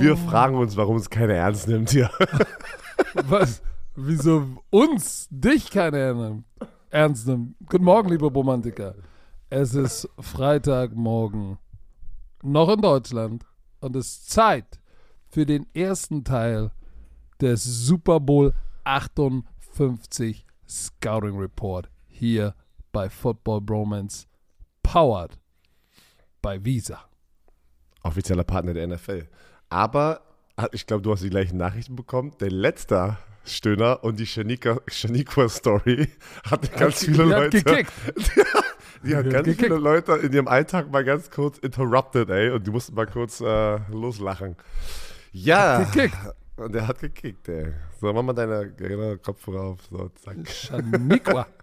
Und wir fragen uns, warum es keiner ernst nimmt hier. Was? Wieso uns, dich keiner ernst nimmt? Guten Morgen, liebe Romantiker. Es ist Freitagmorgen, noch in Deutschland. Und es ist Zeit für den ersten Teil des Super Bowl 58 Scouting Report hier bei Football Bromance, powered by Visa. Offizieller Partner der NFL. Aber ich glaube, du hast die gleichen Nachrichten bekommen. Der letzte Stöhner und die Shaniqua-Story hatte ganz viele die Leute. Hat gekickt. die hat Die hat ganz gekickt. viele Leute in ihrem Alltag mal ganz kurz interrupted, ey. Und die mussten mal kurz äh, loslachen. Ja. Hat gekickt. Und der hat gekickt, ey. So, mach mal deine, deine Kopfhörer auf. So, zack. Shaniqua.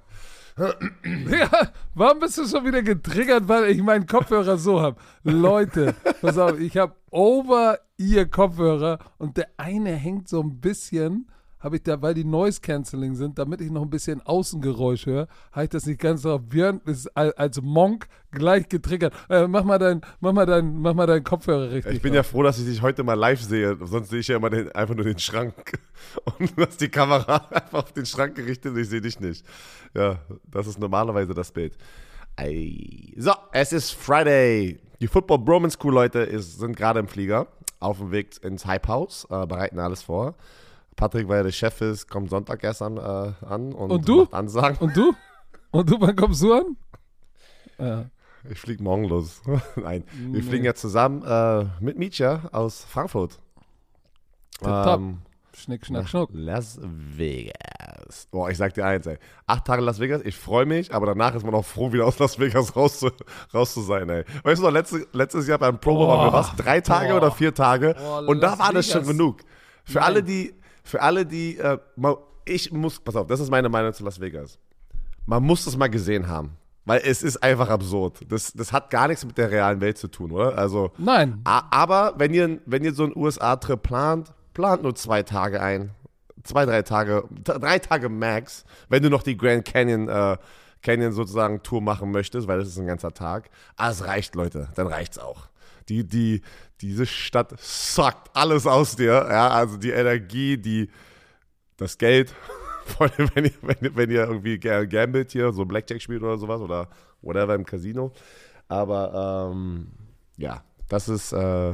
ja, warum bist du schon wieder getriggert, weil ich meinen Kopfhörer so habe? Leute, pass auf, ich habe Over-Ear-Kopfhörer und der eine hängt so ein bisschen, habe ich da, weil die Noise-Canceling sind, damit ich noch ein bisschen Außengeräusch höre, habe ich das nicht ganz drauf. Björn ist al- als Monk gleich getriggert. Äh, mach, mal dein, mach, mal dein, mach mal deinen Kopfhörer richtig. Ich bin ja froh, dass ich dich heute mal live sehe. Sonst sehe ich ja immer den, einfach nur den Schrank. Und du hast die Kamera einfach auf den Schrank gerichtet und ich sehe dich nicht. Ja, das ist normalerweise das Bild. Ei. So, es ist Friday. Die Football Bromance Crew Leute ist, sind gerade im Flieger auf dem Weg ins Hype House, äh, bereiten alles vor. Patrick, weil er der Chef ist, kommt Sonntag erst an, äh, an und, Und du? Ansagen. Und du? Und du, wann kommst du an? Ja. Ich fliege morgen los. Nein, wir Nee. fliegen ja zusammen äh, mit Mietja aus Frankfurt. Tipptopp. Ähm, Schnick, schnack, schnuck. Las Vegas. Boah, ich sag dir eins, ey. Acht Tage Las Vegas, ich freue mich, aber danach ist man auch froh, wieder aus Las Vegas raus zu, raus zu sein, ey. Weißt du noch, letzte, letztes Jahr beim Pro Bowl waren wir was? Drei Tage Boah. oder vier Tage? Boah, Und da Las war das schon Vegas. genug. Für Nein. alle, die, für alle, die, äh, ich muss, pass auf, das ist meine Meinung zu Las Vegas. Man muss das mal gesehen haben. Weil es ist einfach absurd. Das, das hat gar nichts mit der realen Welt zu tun, oder? Also, Nein, Aber wenn ihr, wenn ihr so einen USA-Trip plant, plant nur zwei Tage ein. Zwei, drei Tage, drei Tage max, wenn du noch die Grand Canyon, äh, Canyon sozusagen Tour machen möchtest, weil das ist ein ganzer Tag. Ah, es reicht, Leute, dann reicht's auch. Die, die, diese Stadt suckt alles aus dir, ja, also die Energie, die, das Geld, vor allem wenn ihr, wenn, wenn ihr irgendwie ga- gambelt hier, so Blackjack spielt oder sowas oder whatever im Casino. Aber ähm, ja, das ist. Äh,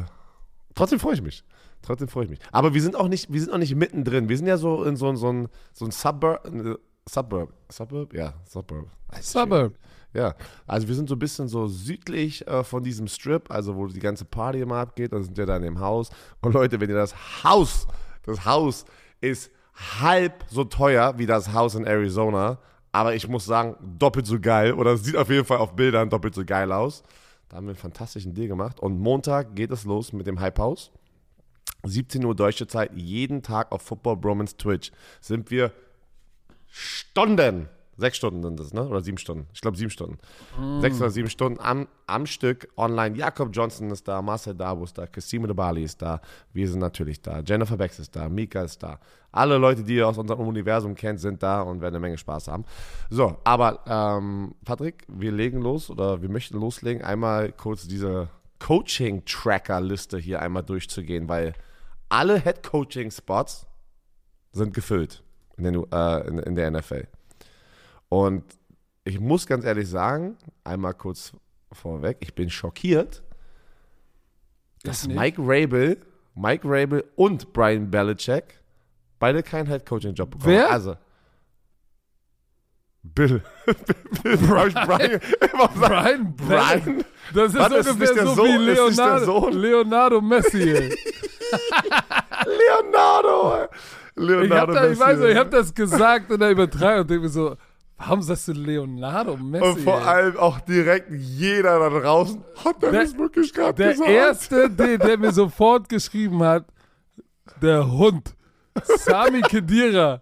trotzdem freue ich mich. Trotzdem freue ich mich. Aber wir sind auch nicht, wir sind auch nicht mittendrin. Wir sind ja so in so, so ein so ein Suburb, äh, Suburb, Suburb, ja, Suburb. Suburb. Ja, also wir sind so ein bisschen so südlich äh, von diesem Strip, also wo die ganze Party immer abgeht, da sind wir dann im Haus. Und Leute, wenn ihr das Haus, das Haus ist halb so teuer wie das Haus in Arizona, aber ich muss sagen, doppelt so geil oder es sieht auf jeden Fall auf Bildern doppelt so geil aus. Da haben wir einen fantastischen Deal gemacht und Montag geht es los mit dem Hype House. 17 Uhr deutsche Zeit, jeden Tag auf Football Bromance Twitch sind wir Stunden, sechs Stunden sind das, ne? Oder sieben Stunden? Ich glaube sieben Stunden. Sechs oder sieben Stunden am, am Stück online. Jakob Johnson ist da, Marcel Dabo ist da, Kasim Bali ist da, wir sind natürlich da, Jennifer Bex ist da, Mika ist da. Alle Leute, die ihr aus unserem Universum kennt, sind da und werden eine Menge Spaß haben. So, aber ähm, Patrick, wir legen los oder wir möchten loslegen, einmal kurz diese Coaching-Tracker-Liste hier einmal durchzugehen, weil alle Head-Coaching-Spots sind gefüllt in, den, äh, in, in der NFL. Und ich muss ganz ehrlich sagen, einmal kurz vorweg, ich bin schockiert, dass. Mike Rabel, Mike Rabel und Brian Belichick beide keinen Head-Coaching-Job bekommen. Wer? Also, Bill. Bill Brian. Brian. Brian, Brian. Das ist ist ungefähr der so Sohn- wie ist Leonardo? Leonardo Messi. Leonardo. Leonardo Ich, hab da, ich Messi. weiß, nicht, ich habe das gesagt in der Übertragung und denke mir so, warum sagst du Leonardo Messi? Und vor ey? allem auch direkt jeder da draußen hat er Der- das wirklich gerade Der gesagt. erste, der, der mir sofort geschrieben hat, der Hund, Sami Kedira.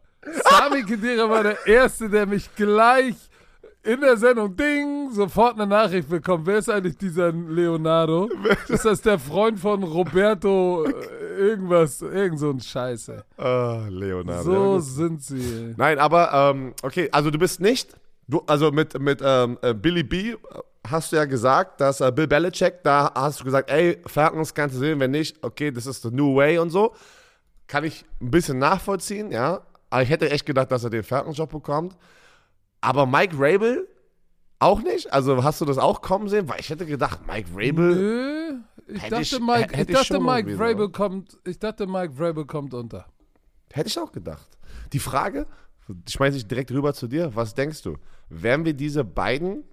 Sami Kedira war der erste, der mich gleich in der Sendung Ding sofort eine Nachricht bekommt. Wer ist eigentlich dieser Leonardo? Ist das der Freund von Roberto äh, irgendwas, irgend so ein Scheiße. Ah, Leonardo. So Ja, sind sie. Nein, aber ähm, okay, also du bist nicht, du, also mit, mit ähm, äh, Billy B hast du ja gesagt, dass äh, Bill Belichick, da hast du gesagt, ey, Falcons kannst du sehen, wenn nicht, okay, das ist the new way und so. Kann ich ein bisschen nachvollziehen, ja. Aber ich hätte echt gedacht, dass er den Falcons-Job bekommt. Aber Mike Rabel auch nicht? Also hast du das auch kommen sehen? Weil ich hätte gedacht, Mike Rabel. Nö, ich dachte, ich- Mike, ich ich dachte Mike Vrabel so. kommt, ich dachte, Mike Vrabel kommt unter. Hätte ich auch gedacht. Die Frage, schmeiße ich direkt rüber zu dir. Was denkst du? Werden wir diese beiden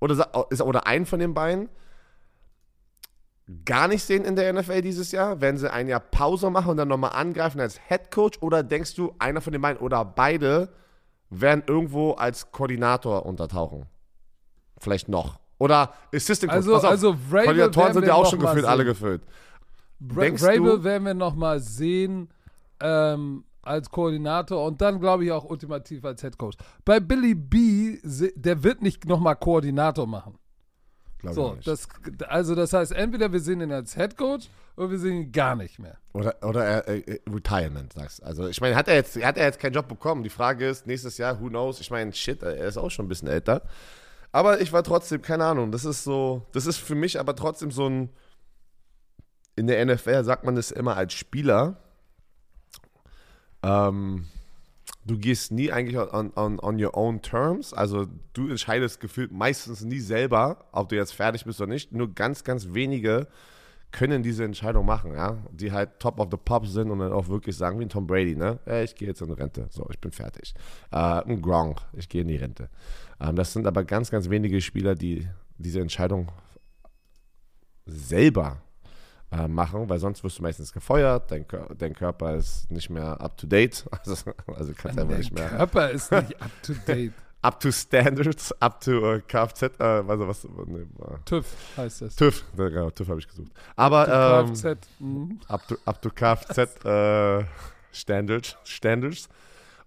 oder, oder einen von den beiden gar nicht sehen in der NFL dieses Jahr? Werden sie ein Jahr Pause machen und dann nochmal angreifen als Head Coach? Oder denkst du, einer von den beiden oder beide werden irgendwo als Koordinator untertauchen? Vielleicht noch. Oder Assistant Coach. Also, also Vrabel Koordinatoren sind ja auch schon gefühlt alle gefüllt. Bra Denkst Vrabel du- werden wir noch mal sehen ähm, als Koordinator und dann glaube ich auch ultimativ als Head Coach. Bei Billy B, der wird nicht noch mal Koordinator machen. Glaub ich So, auch nicht. das, also das heißt, entweder wir sehen ihn als Head Coach oder wir sehen ihn gar nicht mehr. Oder, oder äh, äh, Retirement, sagst du. Also, ich meine, hat er, jetzt, hat er jetzt keinen Job bekommen? Die Frage ist, nächstes Jahr, who knows? Ich meine, shit, er ist auch schon ein bisschen älter. Aber ich war trotzdem, keine Ahnung, das ist so, das ist für mich aber trotzdem so ein, in der NFL sagt man es immer als Spieler, ähm, du gehst nie eigentlich on, on, on your own terms. Also du entscheidest gefühlt meistens nie selber, ob du jetzt fertig bist oder nicht. Nur ganz, ganz wenige können diese Entscheidung machen, ja, die halt top of the pop sind und dann auch wirklich sagen, wie ein Tom Brady, ne, ja, ich gehe jetzt in Rente, so, ich bin fertig. Äh, ein Gronk, ich gehe in die Rente. Ähm, das sind aber ganz, ganz wenige Spieler, die diese Entscheidung selber äh, machen, weil sonst wirst du meistens gefeuert, dein, dein Körper ist nicht mehr up to date, also, also kannst einfach Dein nicht mehr Körper ist nicht up to date. up to standards, up to äh, Kfz, äh, also was, nee, äh, TÜV heißt das. TÜV, genau, TÜV habe ich gesucht. Aber ähm, Kfz. mhm. up to, up to Kfz äh, Standards, Standards.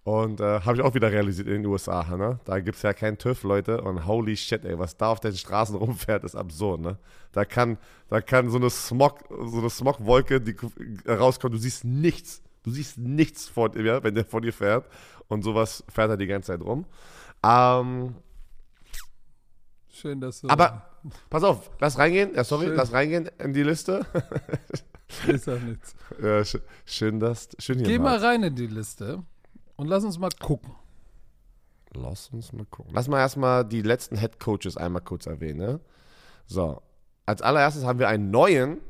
Und äh, habe ich auch wieder realisiert in den USA, ne? Da gibt es ja keinen TÜV, Leute. Und holy shit, ey, was da auf den Straßen rumfährt, ist absurd, ne? Da kann, da kann so eine Smog, so eine Smogwolke, die äh, rauskommt, du siehst nichts. Du siehst nichts vor dir, wenn der vor dir fährt. Und sowas fährt er die ganze Zeit rum. Ähm, Schön, dass du. aber pass auf, lass reingehen. Ja, sorry, Schön. lass reingehen in die Liste. ist auch nichts. ja, sch schön, dass schön hier Geh mal rein in die Liste und lass uns mal gucken. Lass uns mal gucken. Lass mal erstmal die letzten Head Coaches einmal kurz erwähnen. Ne? So, als allererstes haben wir einen neuen,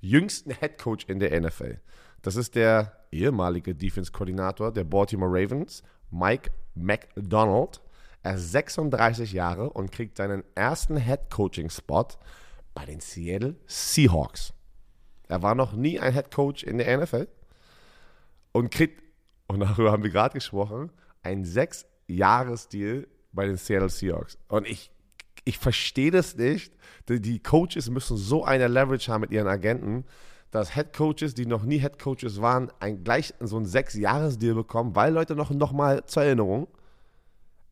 jüngsten Head Coach in der NFL. Das ist der ehemalige Defense-Koordinator der Baltimore Ravens, Mike McDonald. Er ist 36 Jahre und kriegt seinen ersten Head Coaching-Spot bei den Seattle Seahawks. Er war noch nie ein Head Coach in der NFL und kriegt, und darüber haben wir gerade gesprochen, ein Sechs-Jahres-Deal bei den Seattle Seahawks. Und ich, ich verstehe das nicht. Die, die Coaches müssen so eine Leverage haben mit ihren Agenten, dass Head Coaches, die noch nie Head Coaches waren, ein, gleich so ein Sechs-Jahres-Deal bekommen, weil Leute noch, noch mal zur Erinnerung,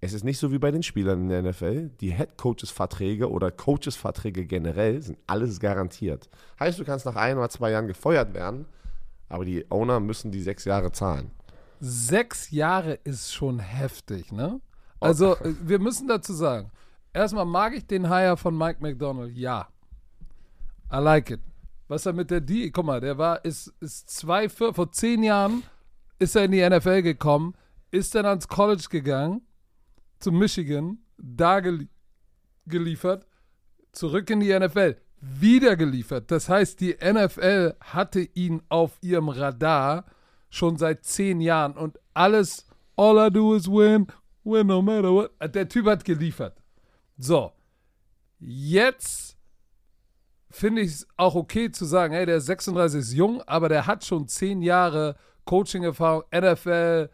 es ist nicht so wie bei den Spielern in der NFL. Die Head Coaches Verträge oder Coaches Verträge generell sind alles garantiert. Heißt, du kannst nach ein oder zwei Jahren gefeuert werden, aber die Owner müssen die sechs Jahre zahlen. Sechs Jahre ist schon heftig, ne? Also, äh, wir müssen dazu sagen, erstmal mag ich den Hire von Mike McDonald, ja. I like it. Was er mit der D, guck mal, der war, ist, ist zwei, vier, vor zehn Jahren ist er in die NFL gekommen, ist dann ans College gegangen, zu Michigan, da gelie geliefert, zurück in die NFL, wieder geliefert. Das heißt, die NFL hatte ihn auf ihrem Radar schon seit zehn Jahren und alles, all I do is win, win no matter what. Der Typ hat geliefert. So, jetzt finde ich es auch okay zu sagen, hey, der ist 36, ist jung, aber der hat schon zehn Jahre Coaching-Erfahrung, NFL,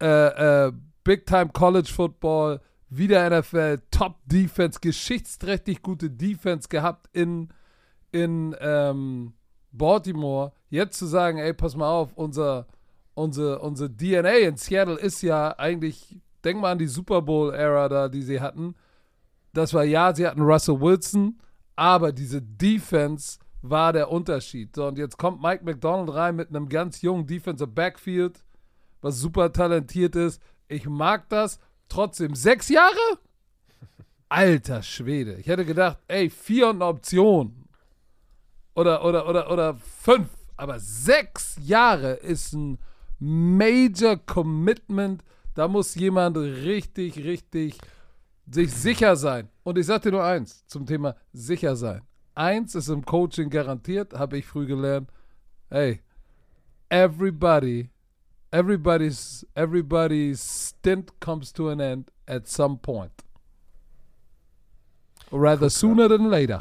äh, äh, Big-Time College Football, wieder NFL, Top-Defense, geschichtsträchtig gute Defense gehabt in, in ähm, Baltimore. Jetzt zu sagen, ey, pass mal auf, unser, unsere, unsere DNA in Seattle ist ja eigentlich, denk mal an die Super Bowl-Ära da, die sie hatten. Das war ja, sie hatten Russell Wilson, aber diese Defense war der Unterschied. So, und jetzt kommt Mike McDonald rein mit einem ganz jungen Defensive Backfield, was super talentiert ist. Ich mag das. Trotzdem, sechs Jahre? alter Schwede. Ich hätte gedacht, ey, vier und eine Option. Oder, oder, oder, oder fünf. Aber sechs Jahre ist ein Major Commitment. Da muss jemand richtig, richtig sich sicher sein. Und ich sag dir nur eins zum Thema sicher sein. Eins ist im Coaching garantiert, habe ich früh gelernt. Hey, everybody, everybody's, everybody's stint comes to an end at some point. Rather sooner than later.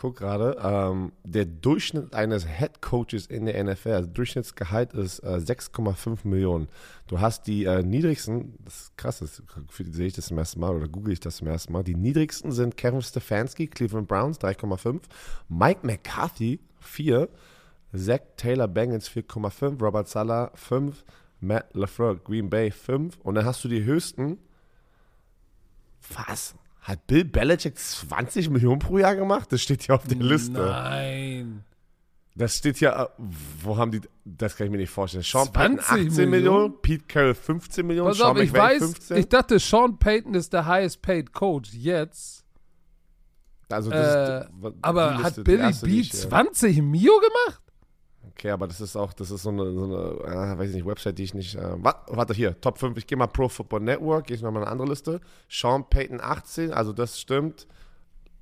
Guck gerade, ähm, der Durchschnitt eines Head Coaches in der NFL, also Durchschnittsgehalt ist äh, 6,5 Millionen. Du hast die äh, niedrigsten, das ist krass, das sehe ich das zum ersten Mal oder google ich das zum ersten Mal. Die niedrigsten sind Kevin Stefanski, Cleveland Browns 3,5, Mike McCarthy 4, Zach Taylor Bengals 4,5, Robert Sala 5, Matt LaFleur Green Bay 5 und dann hast du die höchsten. Was? Hat Bill Belichick 20 Millionen pro Jahr gemacht? Das steht hier auf der Liste. Nein. Das steht hier, äh, wo haben die, das kann ich mir nicht vorstellen. Sean 20 Payton 18 Millionen, Millionen? Pete Carroll 15 Millionen, Pass Sean auf, ich McVay weiß, 15. ich dachte, Sean Payton ist der highest paid Coach jetzt. also das Äh, ist aber Liste, hat Billy B ich, äh, 20 Mio gemacht? Okay, aber das ist auch, das ist so eine, so eine äh, weiß ich nicht, Website, die ich nicht. Äh, wa- warte, hier, Top 5. Ich gehe mal Pro Football Network, gehe ich nochmal eine andere Liste. Sean Payton 18, also das stimmt.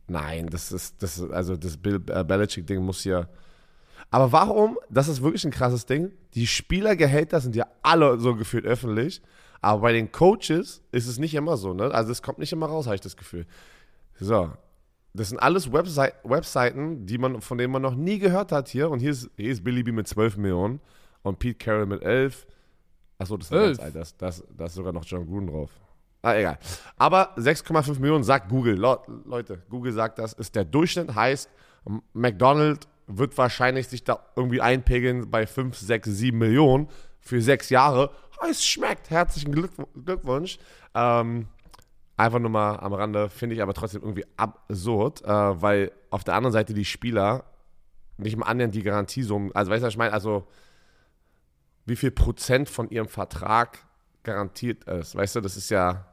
Nein, das ist, das ist also das Bill äh, Belichick-Ding muss hier. Aber warum? Das ist wirklich ein krasses Ding. Die Spielergehälter sind ja alle so gefühlt öffentlich. Aber bei den Coaches ist es nicht immer so, ne? Also es kommt nicht immer raus, habe ich das Gefühl. So. Das sind alles Websei Webseiten, die man, von denen man noch nie gehört hat hier. Und hier ist, hier ist Billy B mit 12 Millionen und Pete Carroll mit 11. Achso, das ist ganz alt. Das, das, da ist sogar noch John Gruden drauf. Ah, egal. Aber 6,5 Millionen sagt Google. Le Leute, Google sagt das, ist der Durchschnitt. Heißt, M- McDonald wird wahrscheinlich sich da irgendwie einpegeln bei 5, 6, 7 Millionen für sechs Jahre. Es schmeckt. Herzlichen Glück Glückwunsch. Ähm, Einfach nur mal am Rande, finde ich aber trotzdem irgendwie absurd, äh, weil auf der anderen Seite die Spieler nicht mal annähernd die Garantiesummen, also weißt du, was ich meine, also wie viel Prozent von ihrem Vertrag garantiert ist, weißt du, das ist ja,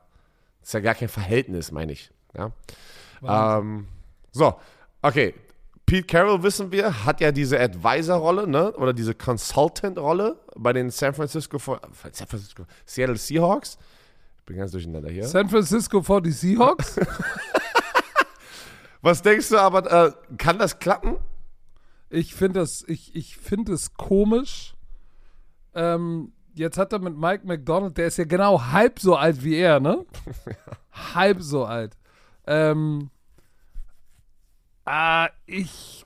das ist ja gar kein Verhältnis, meine ich. Ja? Ähm, so, okay. Pete Carroll, wissen wir, hat ja diese Advisor-Rolle, ne? Oder diese Consultant-Rolle bei den San Francisco, San Francisco, Seattle Seahawks. Ich bin ganz durcheinander hier. San Francisco 40 Seahawks? Was denkst du aber, äh, kann das klappen? Ich finde das, ich, ich finde es komisch. Ähm, jetzt hat er mit Mike McDonald, der ist ja genau halb so alt wie er, ne? halb so alt. Ähm, ah, ich,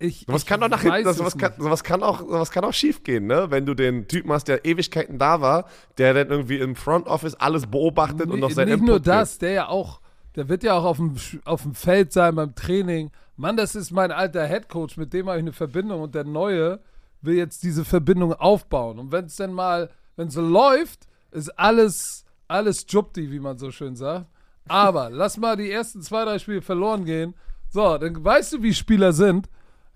ich. Sowas ich kann doch nach hinten, sowas, kann, sowas, kann auch, sowas kann auch schief gehen, ne? Wenn du den Typen hast, der Ewigkeiten da war, der dann irgendwie im Front Office alles beobachtet und Nee, noch sein Nicht Input nur gibt. das, der ja auch, der wird ja auch auf dem, auf dem Feld sein beim Training. Mann, das ist mein alter Headcoach, mit dem habe ich eine Verbindung und der Neue will jetzt diese Verbindung aufbauen. Und wenn es dann mal, wenn es läuft, ist alles, alles Jupti, wie man so schön sagt. Aber lass mal die ersten zwei, drei Spiele verloren gehen. So, dann weißt du, wie Spieler sind.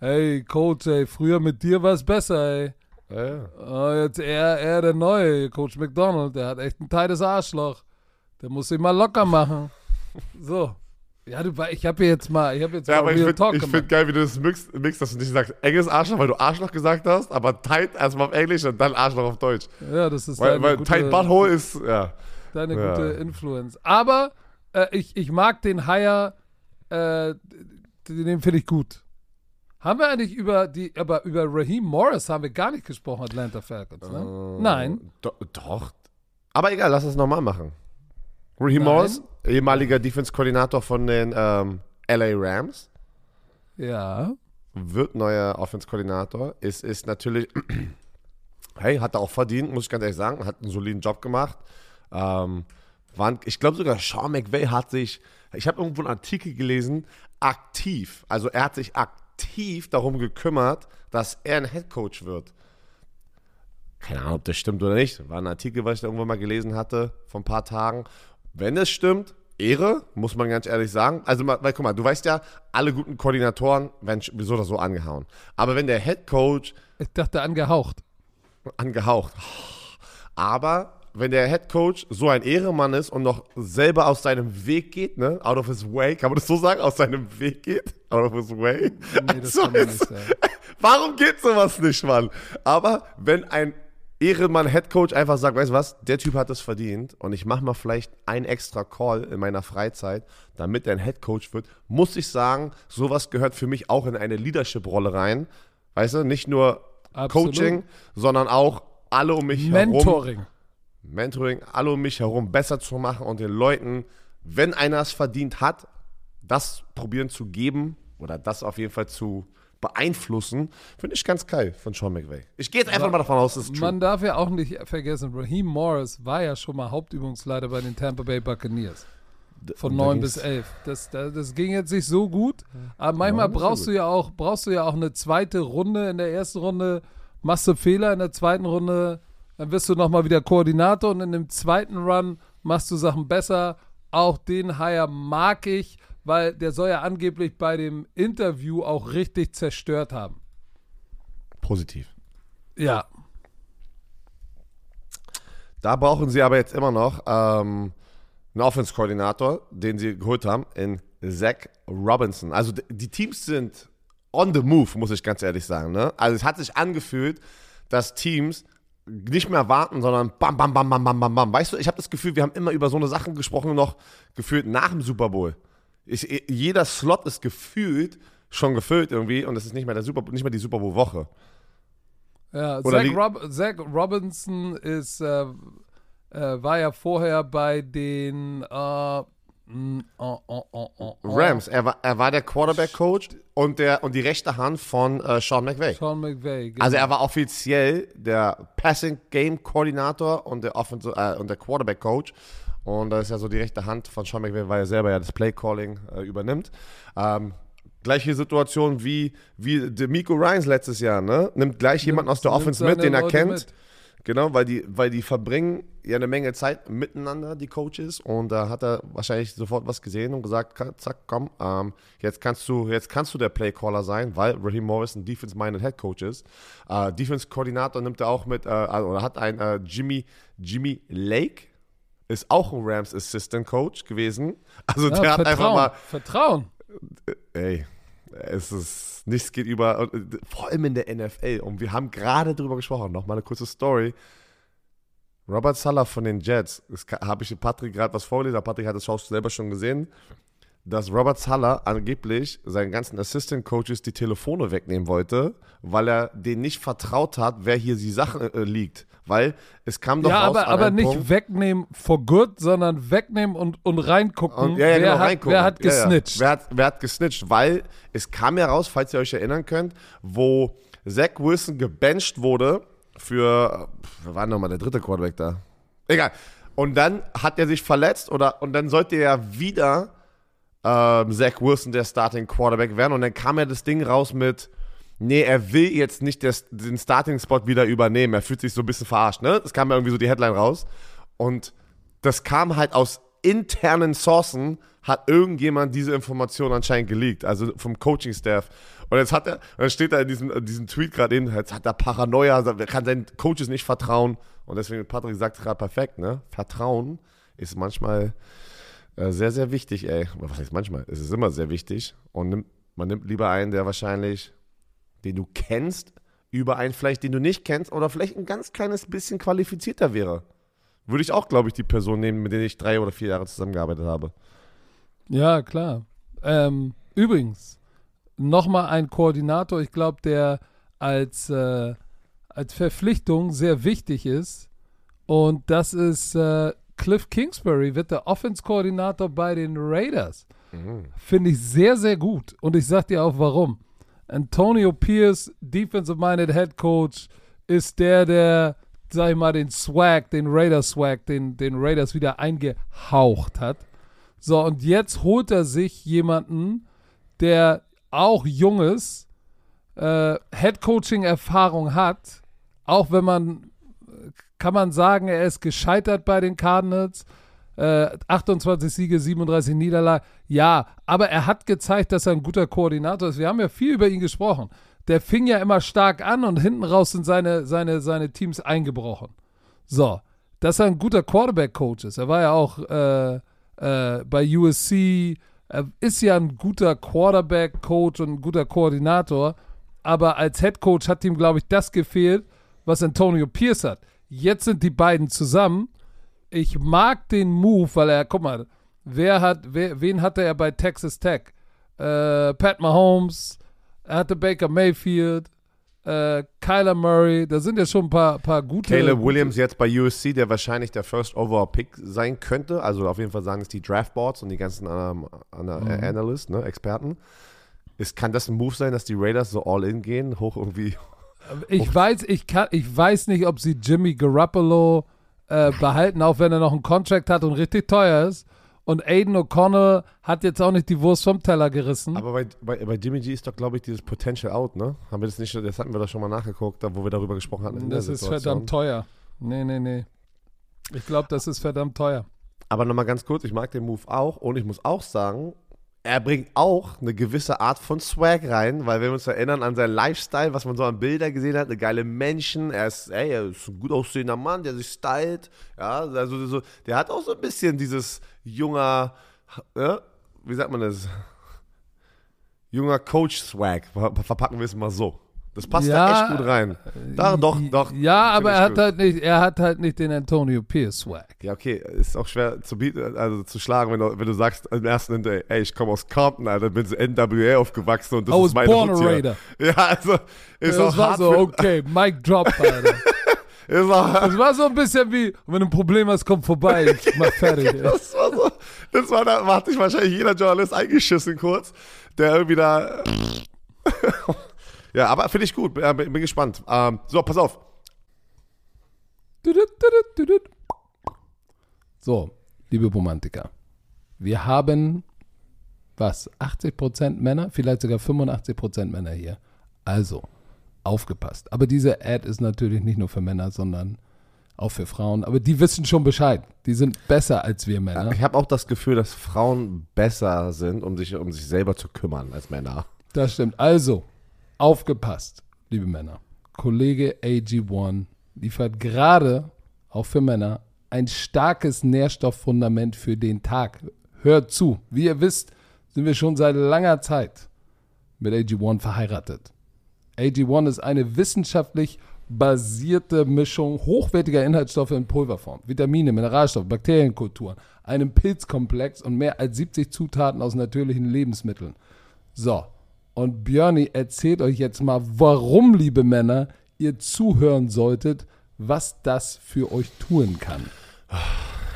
Hey, Coach, ey, früher mit dir war es besser, ey. Ja, ja. Oh, jetzt er, er der Neue, Coach McDonald, der hat echt ein tightes Arschloch. Der muss sich mal locker machen. So. Ja, du, ich habe jetzt mal, ich habe jetzt Ja, mal aber ich finde Talk ich gemacht. find geil, wie du das mixst, mixst, dass du nicht sagst enges Arschloch, weil du Arschloch gesagt hast, aber tight erstmal auf Englisch und dann Arschloch auf Deutsch. ja, das ist Weil, deine, weil gute, tight butthole ist, ja. deine Ja. gute Influence. Aber äh, ich, ich mag den Hire, äh, den finde ich gut. Haben wir eigentlich über die, aber über Raheem Morris haben wir gar nicht gesprochen, Atlanta Falcons, ne? Nein. Do, doch. Aber egal, lass uns nochmal machen. Raheem Nein. Morris, ehemaliger Defense-Koordinator von den ähm, LA Rams, Ja. wird neuer Offense-Koordinator. Ist, ist natürlich, hey, hat er auch verdient, muss ich ganz ehrlich sagen. Hat einen soliden Job gemacht. Ähm, waren, ich glaube sogar Sean McVay hat sich, ich habe irgendwo einen Artikel gelesen, aktiv, also er hat sich aktiv darum gekümmert, dass er ein Headcoach wird. Keine Ahnung, ob das stimmt oder nicht. War ein Artikel, was ich da irgendwo mal gelesen hatte, vor ein paar Tagen. Wenn es stimmt, Ehre, muss man ganz ehrlich sagen. Also, mal- weil, guck mal, du weißt ja, alle guten Koordinatoren werden so oder so angehauen. Aber wenn der Head Coach Ich dachte angehaucht. angehaucht, aber wenn der Head Coach so ein Ehrenmann ist und noch selber aus seinem Weg geht, ne? Out of his way, kann man das so sagen? Aus seinem Weg geht? Out of his way? Nee, das kann man nicht sagen. Warum geht sowas nicht, Mann? Aber wenn ein Ehrenmann Head Coach einfach sagt, weißt du was, der Typ hat es verdient und ich mache mal vielleicht ein extra Call in meiner Freizeit, damit er ein Head Coach wird, muss ich sagen, sowas gehört für mich auch in eine Leadership-Rolle rein. Weißt du, nicht nur Absolut. Coaching, sondern auch alle um mich herum. Mentoring. Mentoring, alle um mich herum besser zu machen und den Leuten, wenn einer es verdient hat, das probieren zu geben oder das auf jeden Fall zu beeinflussen, finde ich ganz geil von Sean McVay. Ich gehe jetzt einfach mal davon aus, dass es true. Man darf ja auch nicht vergessen, Raheem Morris war ja schon mal Hauptübungsleiter bei den Tampa Bay Buccaneers. Von Und da 9 ging's- bis 11. Das, das, das ging jetzt nicht so gut. Aber manchmal brauchst du ja auch, brauchst du ja auch eine zweite Runde. In der ersten Runde machst du Fehler, in der zweiten Runde dann wirst du nochmal wieder Koordinator und in dem zweiten Run machst du Sachen besser. Auch den Hire mag ich, weil der soll ja angeblich bei dem Interview auch richtig zerstört haben. Positiv. Ja. Da brauchen sie aber jetzt immer noch ähm, einen Offense-Koordinator, den sie geholt haben, in Zach Robinson. Also die Teams sind on the move, muss ich ganz ehrlich sagen. Ne? Also es hat sich angefühlt, dass Teams nicht mehr warten, sondern bam, bam, bam, bam, bam, bam, bam. Weißt du, ich habe das Gefühl, wir haben immer über so eine Sachen gesprochen, noch gefühlt nach dem Super Bowl. Ich, jeder Slot ist gefühlt schon gefüllt irgendwie und es ist nicht mehr, der Super, nicht mehr die Super Bowl-Woche. Ja, Zach, Rob Zach Robinson ist, äh, äh, war ja vorher bei den äh, mm, oh, oh, oh. Rams. Er war, er war der Quarterback-Coach und, der, und die rechte Hand von äh, Sean McVay. Sean McVay. genau. Also er war offiziell der Passing-Game-Koordinator und der, Offensive, äh, und der Quarterback-Coach. Und das ist ja so die rechte Hand von Sean McVay, weil er selber ja das Play-Calling äh, übernimmt. Ähm, gleiche Situation wie, wie Demico Ryans letztes Jahr, ne? Nimmt gleich jemanden aus der Nimmt Offense mit, den er kennt. mit. Genau, weil die, weil die verbringen ja eine Menge Zeit miteinander, die Coaches. Und da hat er wahrscheinlich sofort was gesehen und gesagt, zack, komm, ähm, jetzt kannst du, jetzt kannst du der Playcaller sein, weil Raheem Morris ein Defense-minded Head Coach ist. Äh, Defense-Koordinator nimmt er auch mit, äh, also, oder hat ein äh, Jimmy, Jimmy Lake, ist auch ein Rams Assistant Coach gewesen. Also Ja, der hat einfach mal, Vertrauen. ey, es ist, nichts geht über, äh, vor allem in der NFL. Und wir haben gerade drüber gesprochen, nochmal eine kurze Story. Robert Sala von den Jets, das habe ich Patrick gerade was vorgelesen, Patrick hat das Haus selber schon gesehen, dass Robert Sala angeblich seinen ganzen Assistant Coaches die Telefone wegnehmen wollte, weil er denen nicht vertraut hat, wer hier die Sache äh, liegt. Weil es kam doch Ja, raus aber, an aber einem nicht Punkt, wegnehmen for good, sondern wegnehmen und, und reingucken. Und, ja, ja, wer, genau, hat, reingucken. wer hat Ja, ja. gesnitcht? Wer, hat, wer hat gesnitcht? Weil es kam ja raus, falls ihr euch erinnern könnt, wo Zach Wilson gebencht wurde für, wer war nochmal der dritte Quarterback da? Egal. Und dann hat er sich verletzt oder und dann sollte er wieder ähm, Zach Wilson der Starting Quarterback werden und dann kam ja das Ding raus mit, nee, er will jetzt nicht den Starting Spot wieder übernehmen. Er fühlt sich so ein bisschen verarscht, ne? Das kam ja irgendwie so die Headline raus und das kam halt aus internen Sourcen, hat irgendjemand diese Information anscheinend geleakt, also vom Coaching-Staff. Und jetzt hat er, dann steht da in diesem, in diesem Tweet gerade eben, jetzt hat er Paranoia, er kann seinen Coaches nicht vertrauen. Und deswegen, Patrick sagt gerade perfekt, ne? Vertrauen ist manchmal sehr, sehr wichtig, ey. Was heißt manchmal? Es ist immer sehr wichtig. Und man nimmt lieber einen, der wahrscheinlich, den du kennst, über einen vielleicht, den du nicht kennst, oder vielleicht ein ganz kleines bisschen qualifizierter wäre. Würde ich auch, glaube ich, die Person nehmen, mit der ich drei oder vier Jahre zusammengearbeitet habe. Ja, klar. Ähm, übrigens, nochmal ein Koordinator, ich glaube, der als, äh, als Verpflichtung sehr wichtig ist. Und das ist äh, Cliff Kingsbury, wird der Offense-Koordinator bei den Raiders. Finde ich sehr, sehr gut. Und ich sag dir auch warum. Antonio Pierce, Defensive-Minded Head Coach, ist der, der, sag ich mal, den Swag, den Raiders-Swag, den, den Raiders wieder eingehaucht hat. So, und jetzt holt er sich jemanden, der auch junges äh, Head-Coaching-Erfahrung hat, auch wenn man, kann man sagen, er ist gescheitert bei den Cardinals. Äh, 28 Siege, 37 Niederlagen. Ja, aber er hat gezeigt, dass er ein guter Koordinator ist. Wir haben ja viel über ihn gesprochen. Der fing ja immer stark an und hinten raus sind seine, seine, seine Teams eingebrochen. So, dass er ein guter Quarterback-Coach ist. Er war ja auch äh, äh, bei USC, er ist ja ein guter Quarterback-Coach und ein guter Koordinator, aber als Head Coach hat ihm, glaube ich, das gefehlt, was Antonio Pierce hat. Jetzt sind die beiden zusammen. Ich mag den Move, weil er, guck mal, wer hat, wer, wen hatte er bei Texas Tech? Äh, Pat Mahomes, er hatte Baker Mayfield, äh, Kyler Murray, da sind ja schon ein paar, paar gute. Caleb Williams jetzt bei USC, der wahrscheinlich der First Overall Pick sein könnte. Also auf jeden Fall sagen es die Draftboards und die ganzen ähm, Ana Analysts, ne, Experten. Ist, kann das ein Move sein, dass die Raiders so all in gehen, hoch irgendwie? Ich weiß, ich kann, ich weiß nicht, ob sie Jimmy Garoppolo äh, behalten, auch wenn er noch einen Contract hat und richtig teuer ist. Und Aiden O'Connell hat jetzt auch nicht die Wurst vom Teller gerissen. Aber bei, bei, bei Jimmy G ist doch, glaube ich, dieses Potential out, ne? Haben wir das nicht, das hatten wir doch schon mal nachgeguckt, wo wir darüber gesprochen hatten. das ist Situation. verdammt teuer. Nee, nee, nee. Ich glaube, das ist verdammt teuer. Aber nochmal ganz kurz, ich mag den Move auch und ich muss auch sagen, er bringt auch eine gewisse Art von Swag rein, weil wenn wir uns erinnern an seinen Lifestyle, was man so an Bildern gesehen hat, eine geile Menschen, er ist, ey, er ist ein gut aussehender Mann, der sich stylt, ja, also so, der hat auch so ein bisschen dieses junger, ja, wie sagt man das, junger Coach-Swag, ver verpacken wir es mal so. Das passt Ja, da echt gut rein. Da, doch, doch. Ja, aber er hat gut. halt nicht, er hat halt nicht den Antonio Pierce Swag. Ja, okay, ist auch schwer zu bieten, also zu schlagen, wenn du, wenn du sagst im ersten Hinterher, ey, ich komme aus Compton, Alter, bin so NWA aufgewachsen und das I ist meine born. Raider. Ja, also ist das auch war hart so, okay, Mic drop, Alter. Das war so ein bisschen wie, wenn du ein Problem hast, komm vorbei, ich mach fertig. ey. das war so, das war, da hat sich wahrscheinlich jeder Journalist eingeschissen kurz, der irgendwie da, ja, aber finde ich gut, bin, bin gespannt. Ähm, so, pass auf. So, liebe Romantiker, wir haben was, 80% Männer, vielleicht sogar 85% Männer hier. Also, aufgepasst. Aber diese Ad ist natürlich nicht nur für Männer, sondern auch für Frauen. Aber die wissen schon Bescheid. Die sind besser als wir Männer. ich habe auch das Gefühl, dass Frauen besser sind, um sich, um sich selber zu kümmern als Männer. Das stimmt. Also, aufgepasst, liebe Männer. Kollege AG1 liefert gerade, auch für Männer, ein starkes Nährstofffundament für den Tag. Hört zu. Wie ihr wisst, sind wir schon seit langer Zeit mit AG1 verheiratet. AG1 ist eine wissenschaftlich basierte Mischung hochwertiger Inhaltsstoffe in Pulverform, Vitamine, Mineralstoffe, Bakterienkulturen, einem Pilzkomplex und mehr als 70 Zutaten aus natürlichen Lebensmitteln. So, und Björni erzählt euch jetzt mal, warum, liebe Männer, ihr zuhören solltet, was das für euch tun kann.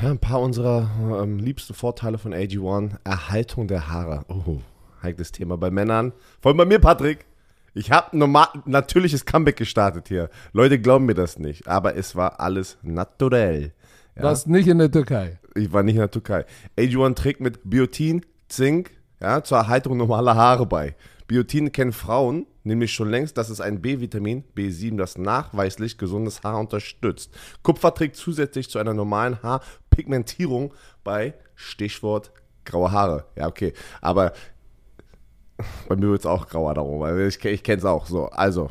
Ja, ein paar unserer ähm, liebsten Vorteile von AG1. Erhaltung der Haare. Oh, heikles Thema bei Männern. Vor allem bei mir, Patrick. Ich habe normal natürliches Comeback gestartet hier. Leute glauben mir das nicht, aber es war alles naturell. Ja? Was nicht in der Türkei. Ich war nicht in der Türkei. AG1 trägt mit Biotin, Zink ja, zur Erhaltung normaler Haare bei. Biotin kennen Frauen nämlich schon längst, das ist ein B-Vitamin, B7, das nachweislich gesundes Haar unterstützt. Kupfer trägt zusätzlich zu einer normalen Haarpigmentierung bei Stichwort graue Haare. Ja, okay. Aber bei mir wird es auch grauer darum, weil ich, ich kenne es auch so. Also,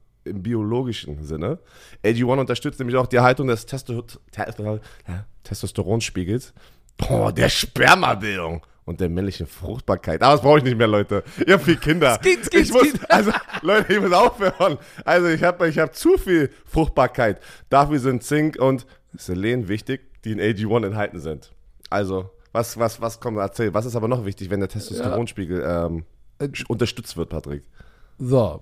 im biologischen Sinne. AG1 unterstützt nämlich auch die Erhaltung des Testo Te ja, Testosteronspiegels, oh, der Spermabildung und der männlichen Fruchtbarkeit. Aber das brauche ich nicht mehr, Leute. Ihr habt vier Kinder. Skit, skit, ich muss, also, Leute, ich muss aufhören. Also, ich habe ich hab zu viel Fruchtbarkeit. Dafür sind Zink und Selen wichtig, die in AG1 enthalten sind. Also, was, was, was kommt, erzähl. Was ist aber noch wichtig, wenn der Testosteronspiegel ähm, sch- unterstützt wird, Patrick? So,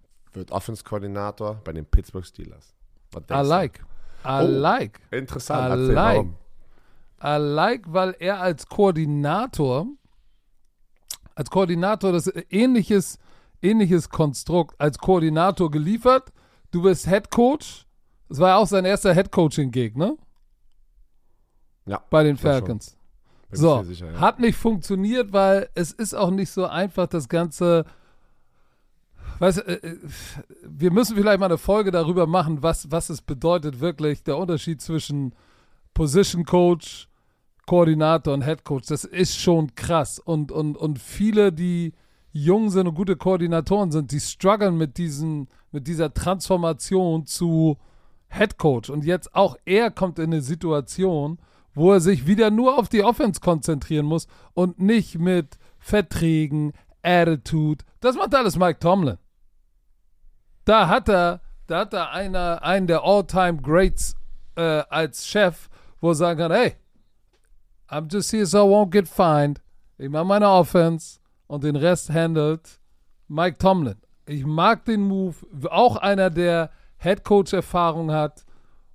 wird Offense-Koordinator bei den Pittsburgh Steelers. I du? like. I Oh. like. Interessant. I Erzähl, like. warum? I like, weil er als Koordinator, als Koordinator das ähnliches, ähnliches Konstrukt als Koordinator geliefert. Du bist Head Coach. Das war ja auch sein erster Head Coaching-Gig, ne? Ja, Bei den. Falcons. So, sicher, ja. hat nicht funktioniert, weil es ist auch nicht so einfach, das Ganze. Weißt, äh, äh, wir müssen vielleicht mal eine Folge darüber machen, was, was es bedeutet wirklich, der Unterschied zwischen Position Coach, Koordinator und Head Coach. Das ist schon krass. Und, und, und viele, die jung sind und gute Koordinatoren sind, die strugglen mit, diesen, mit dieser Transformation zu Head Coach. Und jetzt auch er kommt in eine Situation, wo er sich wieder nur auf die Offense konzentrieren muss und nicht mit Verträgen, Attitude. Das macht alles Mike Tomlin. Da hat er, da hat er einer, einen der All-Time Greats äh, als Chef, wo er sagen kann, hey, I'm just here so I won't get fined. Ich mache meine Offense und den Rest handelt Mike Tomlin. Ich mag den Move. Auch einer, der Head Coach Erfahrung hat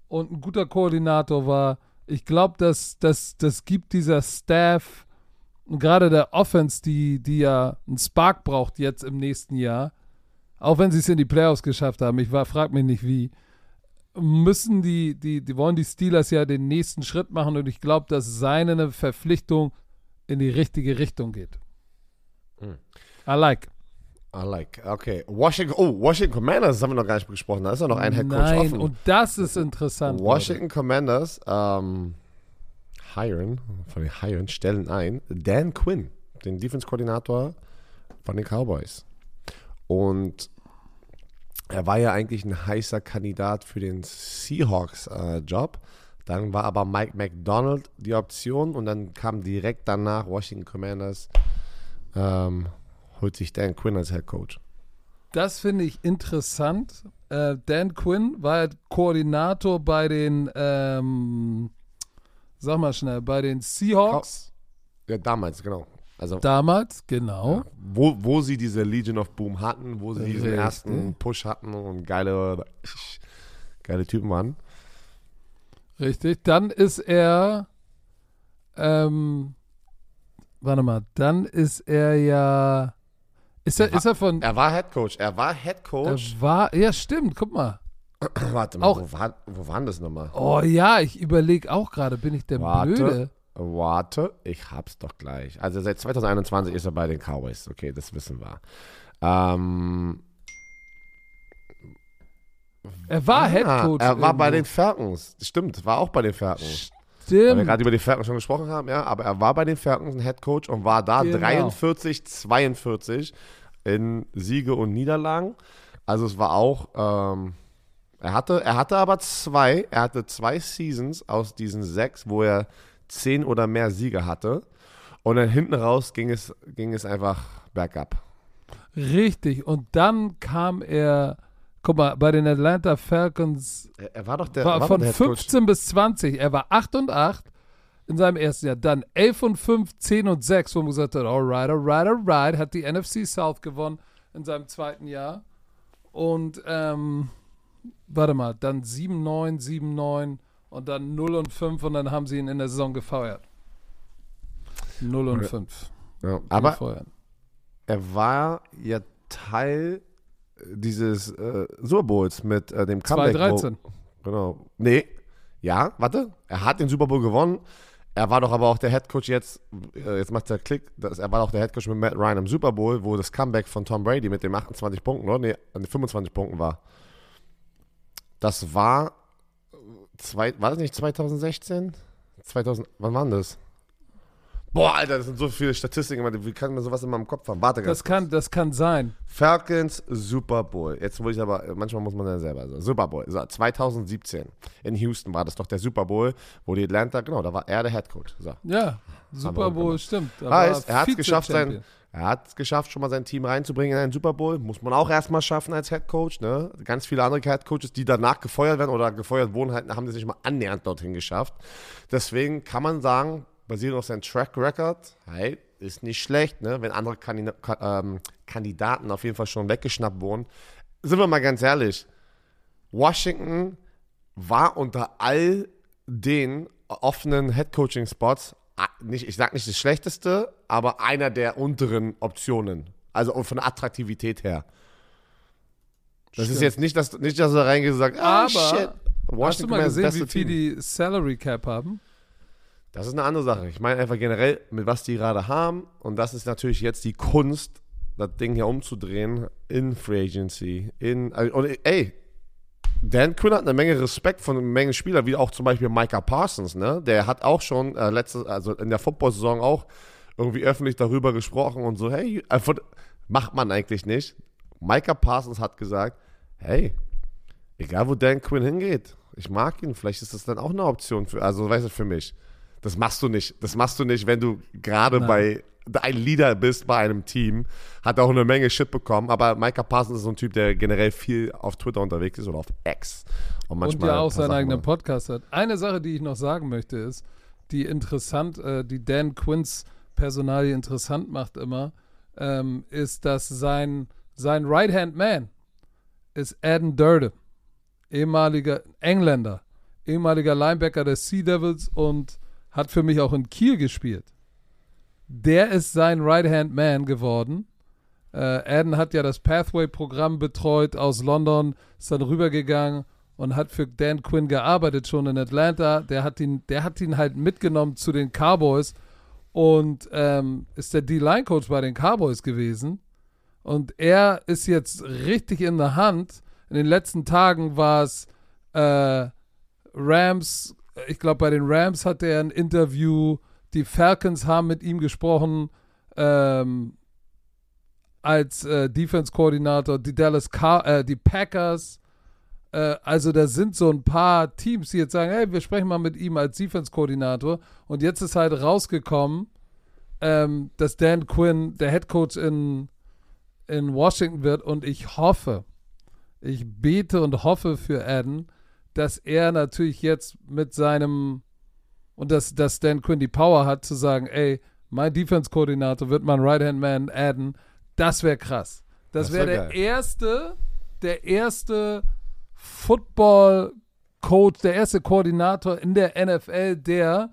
und ein guter Koordinator war. Ich glaube, dass das, das gibt dieser Staff gerade der Offense, die, die ja einen Spark braucht jetzt im nächsten Jahr, auch wenn sie es in die Playoffs geschafft haben, ich frage mich nicht wie, müssen die, die, die wollen die Steelers ja den nächsten Schritt machen und ich glaube, dass seine Verpflichtung in die richtige Richtung geht. Hm. I like. I like. Okay. Washington, oh, Washington Commanders, das haben wir noch gar nicht besprochen. Da ist ja noch ein Head Coach Nein, offen. und das ist interessant. Washington Commanders ähm, hiren, von den hiren, stellen ein Dan Quinn, den Defense-Koordinator von den Cowboys. Und er war ja eigentlich ein heißer Kandidat für den Seahawks-Job. dann war aber Mike McDonald die Option und dann kam direkt danach Washington Commanders, ähm, holt sich Dan Quinn als Head Coach. Das finde ich interessant. Äh, Dan Quinn war ja Koordinator bei den, ähm, sag mal schnell, bei den Seahawks Ja, damals, genau. Also damals, genau. Ja, wo, wo sie diese Legion of Boom hatten, wo sie diesen Richtig. ersten Push hatten und geile, geile Typen waren. Richtig. Dann ist er, ähm, warte mal, dann ist er ja, ist er, war- ist er von, Er war Head Coach. Er war Head er Coach. war, ja stimmt, guck mal. Warte mal, auch- wo, war, wo waren das nochmal? Oh ja, ich überlege auch gerade, bin ich der Warte. Blöde? Warte, ich hab's doch gleich. Also seit 2021 ist er bei den Cowboys. Okay, das wissen wir. Ähm, Er war ah, Head Coach. Er war bei den Falcons. Stimmt, war auch bei den Falcons. Weil wir Stimmt. gerade über die Falcons schon gesprochen haben, ja, aber er war bei den Falcons ein Head Coach und war da Genau. 43, 42 in Siege und Niederlagen. Also es war auch, ähm, er hatte, er hatte aber zwei, er hatte zwei Seasons aus diesen sechs, wo er zehn oder mehr Siege hatte. Und dann hinten raus ging es, ging es einfach bergab. Richtig. Und dann kam er, guck mal, bei den Atlanta Falcons Er, er war doch der, war war von der Head Coach. 15 bis 20. Er war 8 und 8 in seinem ersten Jahr. Dann 11 und 5, 10 und 6, wo man gesagt hat, alright, alright, alright, hat die NFC South gewonnen in seinem zweiten Jahr. Und, ähm, warte mal, dann 7, 9, 7, 9 und dann 0 und 5 und dann haben sie ihn in der Saison gefeuert. 0 und Ja. 5. Ja, aber gefeuert. er war ja Teil dieses äh, Super Bowls mit äh, dem Comeback. 2013. Wo, genau. Nee, ja, warte. Er hat den Super Bowl gewonnen. er war doch aber auch der Head Coach jetzt, äh, jetzt macht der Klick, das, er war auch der Head Coach mit Matt Ryan im Super Bowl, wo das Comeback von Tom Brady mit den 28 Punkten, oder? Nee, 25 Punkten war. Das war, zwei, war das nicht 2016? 2000, wann war das? Boah, Alter, das sind so viele Statistiken. Wie kann man sowas in meinem Kopf haben? Warte ganz Das kann, das kann sein. Falcons Super Bowl. Jetzt muss ich aber, manchmal muss man dann selber. Also Super Bowl. So, 2017 in Houston war das doch der Super Bowl, wo die Atlanta, genau, da war er der Head Coach. So. Ja, Super Bowl, stimmt. Heißt, er hat es geschafft, sein, er hat es geschafft, schon mal sein Team reinzubringen in einen Super Bowl. Muss man auch erstmal schaffen als Head Coach. Ne? Ganz viele andere Head Coaches, die danach gefeuert werden oder gefeuert wurden, halt, haben das nicht mal annähernd dorthin geschafft. Deswegen kann man sagen, basierend auf seinem Track Record, hey, ist nicht schlecht, ne? wenn andere Kandida ähm, Kandidaten auf jeden Fall schon weggeschnappt wurden. Sind wir mal ganz ehrlich, Washington war unter all den offenen Head-Coaching-Spots nicht, ich sag nicht das schlechteste, aber einer der unteren Optionen. Also von der Attraktivität her. Das Stimmt. ist jetzt nicht, dass, nicht, dass er reingeht und sagt, ah, aber shit. Washington hast du mal gesehen, wie viel die Salary Cap haben? Das ist eine andere Sache. Ich meine einfach generell, mit was die gerade haben. Und das ist natürlich jetzt die Kunst, das Ding hier umzudrehen in Free Agency. In, also, und ey, Dan Quinn hat eine Menge Respekt von einer Menge Spieler, wie auch zum Beispiel Micah Parsons, ne? Der hat auch schon äh, letzte, also in der Football-Saison auch irgendwie öffentlich darüber gesprochen und so, hey, äh, macht man eigentlich nicht. Micah Parsons hat gesagt, hey, egal wo Dan Quinn hingeht, ich mag ihn, vielleicht ist das dann auch eine Option für, also weißt du, für mich. Das machst du nicht. Das machst du nicht, wenn du gerade bei ein Leader bist bei einem Team. Hat auch eine Menge Shit bekommen. Aber Micah Parsons ist so ein Typ, der generell viel auf Twitter unterwegs ist oder auf X. Und, manchmal und ja auch seinen eigenen Podcast hat. Eine Sache, die ich noch sagen möchte, ist, die interessant, äh, die Dan Quinns Personalie interessant macht immer, ähm, ist, dass sein, sein Right-Hand-Man ist Adam Durden, ehemaliger Engländer, ehemaliger Linebacker der Sea Devils und hat für mich auch in Kiel gespielt. Der ist sein Right-Hand-Man geworden. Äh, Adam hat ja das Pathway-Programm betreut aus London, ist dann rübergegangen und hat für Dan Quinn gearbeitet schon in Atlanta. Der hat ihn, der hat ihn halt mitgenommen zu den Cowboys und ähm, ist der D-Line-Coach bei den Cowboys gewesen. Und er ist jetzt richtig in der Hand. In den letzten Tagen war es äh, Rams ich glaube, bei den Rams hat er ein Interview. Die Falcons haben mit ihm gesprochen ähm, als äh, Defense-Koordinator. Die Dallas Car äh, die Packers. Äh, also da sind so ein paar Teams, die jetzt sagen, hey, wir sprechen mal mit ihm als Defense-Koordinator. Und jetzt ist halt rausgekommen, ähm, dass Dan Quinn der Head Coach in, in Washington wird. Und ich hoffe, ich bete und hoffe für Adam, dass er natürlich jetzt mit seinem und dass, dass Dan Quinn die Power hat zu sagen, ey, mein Defense-Koordinator wird mein Right-Hand-Man adden, das wäre krass. Das, das wäre wär der erste, der erste Football-Coach, der erste Koordinator in der NFL, der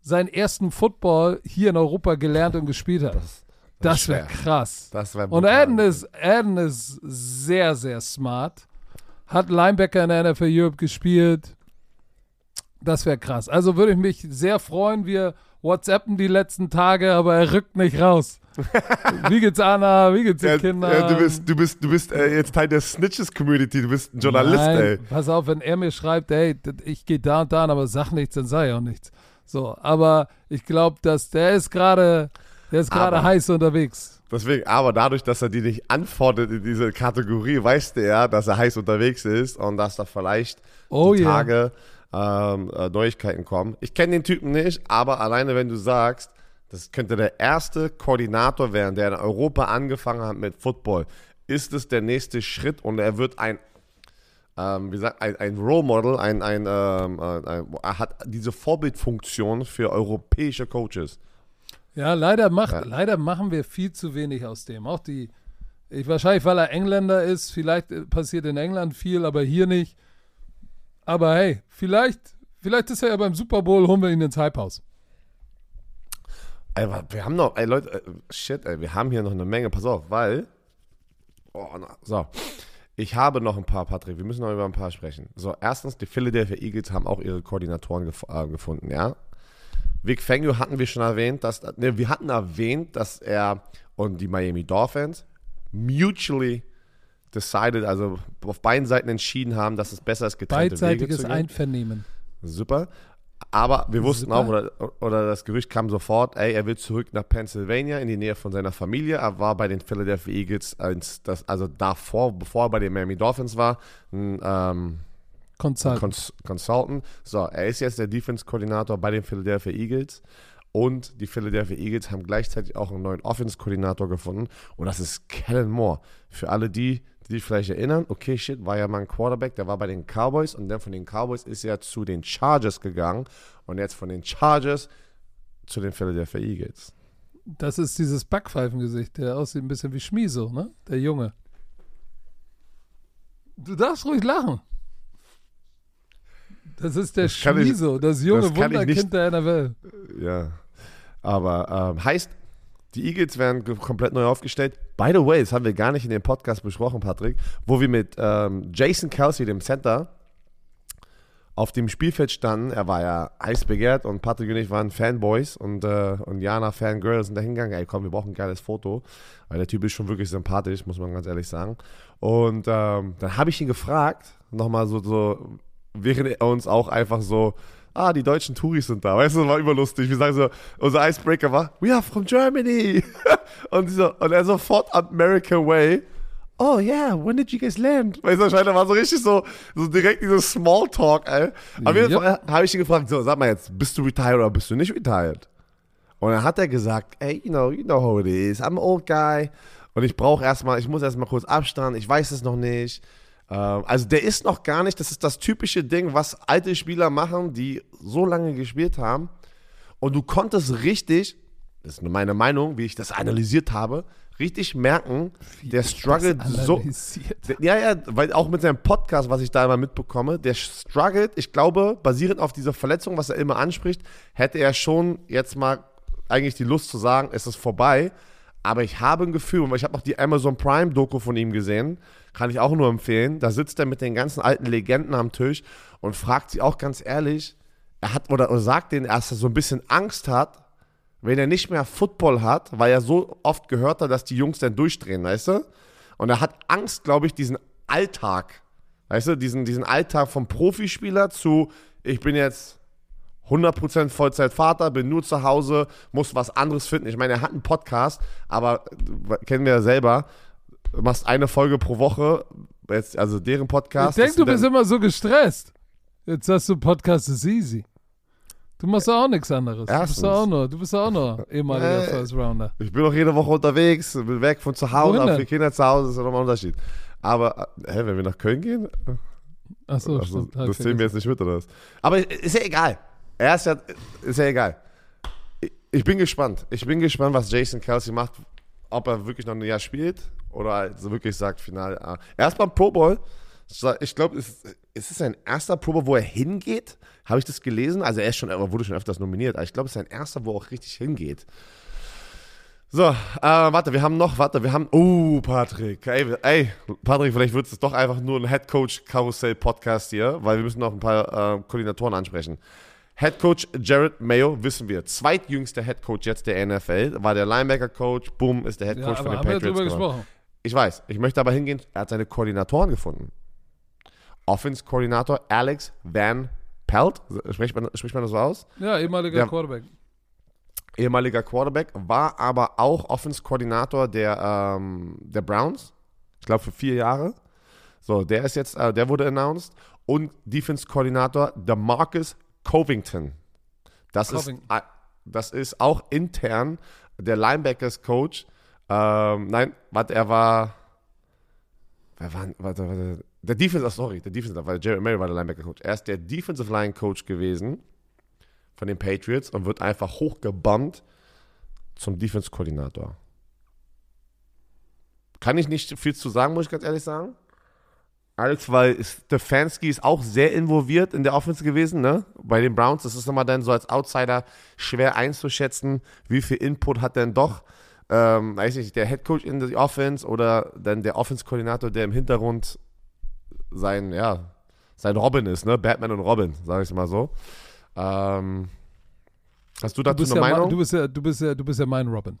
seinen ersten Football hier in Europa gelernt und gespielt hat. Das, das, das wäre krass. Das wär und Adden ist, Adden ist sehr, sehr smart hat Linebacker in der NFL Europe gespielt. Das wäre krass. Also würde ich mich sehr freuen. Wir WhatsAppen die letzten Tage, aber er rückt nicht raus. Wie geht's Anna? Wie geht's den ja, Kindern? Ja, du bist, du bist, du bist äh, jetzt Teil der Snitches-Community. Du bist ein Journalist, Nein, ey. Pass auf, wenn er mir schreibt, ey, ich gehe da und da, aber sag nichts, dann sag ich auch nichts. So, aber ich glaube, dass der ist gerade, der ist gerade heiß unterwegs. Deswegen, aber dadurch, dass er die nicht antwortet in diese Kategorie, weißt du ja, dass er heiß unterwegs ist und dass da vielleicht oh, die yeah. Tage ähm, äh, Neuigkeiten kommen. Ich kenne den Typen nicht, aber alleine wenn du sagst, das könnte der erste Koordinator werden, der in Europa angefangen hat mit Football, ist es der nächste Schritt und er wird ein ähm, wie gesagt, ein, ein Role Model, ein, ein, ähm, äh, ein, er hat diese Vorbildfunktion für europäische Coaches. Ja, leider, macht, ja. leider machen wir viel zu wenig aus dem. Auch die, ich, wahrscheinlich, weil er Engländer ist, vielleicht äh, passiert in England viel, aber hier nicht. Aber hey, vielleicht, vielleicht ist er ja beim Super Bowl, holen wir ihn ins Hypehaus. Ey, wir haben noch, ey Leute, äh, shit, ey, wir haben hier noch eine Menge, pass auf, weil, oh, na, so, ich habe noch ein paar, Patrick, wir müssen noch über ein paar sprechen. So, erstens, die Philadelphia Eagles haben auch ihre Koordinatoren gef äh, gefunden, ja. Vic Fangio hatten wir schon erwähnt, dass ne, wir hatten erwähnt, dass er und die Miami Dolphins mutually decided, also auf beiden Seiten entschieden haben, dass es besser ist, getrennte Wege Beidseitiges zu gehen. Einvernehmen. Super. Aber wir wussten Super. auch, oder, oder das Gerücht kam sofort, ey, er will zurück nach Pennsylvania in die Nähe von seiner Familie. Er war bei den Philadelphia Eagles, als das, also davor, bevor er bei den Miami Dolphins war, ein ähm, Consultant. Cons Consultant. So, er ist jetzt der Defense-Koordinator bei den Philadelphia Eagles. Und die Philadelphia Eagles haben gleichzeitig auch einen neuen Offense-Koordinator gefunden. Und das ist Kellen Moore. Für alle die, die sich vielleicht erinnern, okay, shit, war ja mal ein Quarterback, der war bei den Cowboys. Und dann von den Cowboys ist er zu den Chargers gegangen. Und jetzt von den Chargers zu den Philadelphia Eagles. Das ist dieses Backpfeifengesicht, der aussieht ein bisschen wie Schmiso, ne? Der Junge. Du darfst ruhig lachen. Das ist der Das kann ich- Schmiso, das junge das ich nicht- Wunderkind der NFL. Ja. Aber ähm, heißt, die Eagles werden komplett neu aufgestellt. By the way, das haben wir gar nicht in dem Podcast besprochen, Patrick, wo wir mit ähm, Jason Kelsey, dem Center, auf dem Spielfeld standen. Er war ja heiß begehrt und Patrick und ich waren Fanboys und, äh, und Jana Fangirls sind da hingegangen. Ey, komm, wir brauchen ein geiles Foto, weil der Typ ist schon wirklich sympathisch, muss man ganz ehrlich sagen. Und ähm, dann habe ich ihn gefragt, nochmal so, so, während er uns auch einfach so, ah, die deutschen Touris sind da. Weißt du, das war überlustig. Wir sagen so, unser Icebreaker war, we are from Germany. und, so, und er sofort American Way. Oh yeah, when did you guys land? Weißt du, wahrscheinlich war so richtig so, so direkt dieses Smalltalk, ey. Auf jeden. Fall habe ich ihn gefragt, so, sag mal jetzt, bist du retired oder bist du nicht retired? Und dann hat er gesagt, ey, you know, you know how it is. I'm an old guy. Und ich brauche erstmal, ich muss erstmal kurz Abstand. Ich weiß es noch nicht. Ähm, also der ist noch gar nicht, das ist das typische Ding, was alte Spieler machen, die so lange gespielt haben. Und du konntest richtig, das ist nur meine Meinung, wie ich das analysiert habe, richtig merken, der struggelt Das so. Der- Ja, ja, weil auch mit seinem Podcast, was ich da immer mitbekomme, der struggelt, ich glaube, basierend auf dieser Verletzung, was er immer anspricht, hätte er schon jetzt mal eigentlich die Lust zu sagen, es ist vorbei. Aber ich habe ein Gefühl, und ich habe noch die Amazon Prime Doku von ihm gesehen, kann ich auch nur empfehlen. Da sitzt er mit den ganzen alten Legenden am Tisch und fragt sie auch ganz ehrlich, er hat oder, oder sagt denen, dass er so ein bisschen Angst hat, wenn er nicht mehr Football hat, weil er so oft gehört hat, dass die Jungs dann durchdrehen, weißt du? Und er hat Angst, glaube ich, diesen Alltag, weißt du, diesen, diesen Alltag vom Profispieler zu, ich bin jetzt 100% Vollzeitvater, bin nur zu Hause, muss was anderes finden. Ich meine, er hat einen Podcast, aber äh, kennen wir ja selber, du machst eine Folge pro Woche, jetzt, also deren Podcast. Ich denke, du bist immer so gestresst. Jetzt hast du Podcast ist easy. Du machst doch auch nichts anderes. Du Erstens. bist doch auch nur, du bist auch nur ehemaliger Äh, First Rounder. Ich bin doch jede Woche unterwegs, bin weg von zu Hause, Wohin aber für Kinder zu Hause ist ja nochmal ein Unterschied. Aber, äh, hä, wenn wir nach Köln gehen, Achso, also, stimmt. das zählen wir jetzt nicht mit, oder was? Aber ist ja egal. Er ist ja, ist ja egal. Ich- bin gespannt. Ich bin gespannt, was Jason Kelsey macht. Ob er wirklich noch ein Jahr spielt oder also wirklich sagt, final. ah. Erst beim Pro Bowl. Ich glaube, es es ist sein erster Pro Bowl, wo er hingeht. Habe ich das gelesen? Also er ist schon, er wurde schon öfters nominiert. Aber ich glaube, es ist sein erster, wo er auch richtig hingeht. So, äh, warte, wir haben noch, warte, wir haben, oh, Patrick, ey, ey Patrick, vielleicht wird es doch einfach nur ein Head Coach Karussell Podcast hier, weil wir müssen noch ein paar äh, Koordinatoren ansprechen. Head Coach Jared Mayo, wissen wir, zweitjüngster Head Coach jetzt der NFL, war der Linebacker Coach, boom, ist der Head Ja, Coach aber von den wir Patriots geworden. gesprochen. Ich weiß, ich möchte aber hingehen, er hat seine Koordinatoren gefunden. Offense-Koordinator Alex Van Pelt, spricht man, spricht man das so aus? Ja, ehemaliger Ja. Quarterback. ehemaliger Quarterback, war aber auch Offense-Koordinator der, ähm, der Browns. Ich glaube für vier Jahre. So, der ist jetzt, äh, der wurde announced. Und Defense-Koordinator Demarcus Covington. Das Covington. ist, das ist auch intern der Linebackers-Coach. Ähm, nein, warte, er war. Wer war, warte, warte, der Defense, oh, sorry, der Defense, weil Jerry Mary war der Linebacker-Coach. Er ist der Defensive Line-Coach gewesen von den Patriots und wird einfach hochgebombt zum Defense-Koordinator. Kann ich nicht viel zu sagen, muss ich ganz ehrlich sagen. Alex, weil Stefanski ist auch sehr involviert in der Offense gewesen, ne? Bei den Browns. Das ist immer dann so als Outsider schwer einzuschätzen, wie viel Input hat denn doch, ähm, weiß nicht, der Head Coach in der Offense oder dann der Offense-Koordinator, der im Hintergrund sein, ja, sein Robin ist, ne? Batman und Robin, sage ich mal so. Ähm, Hast du Du dazu bist, eine ja, ma- Meinung? du, bist ja, du, bist ja, du bist ja mein Robin.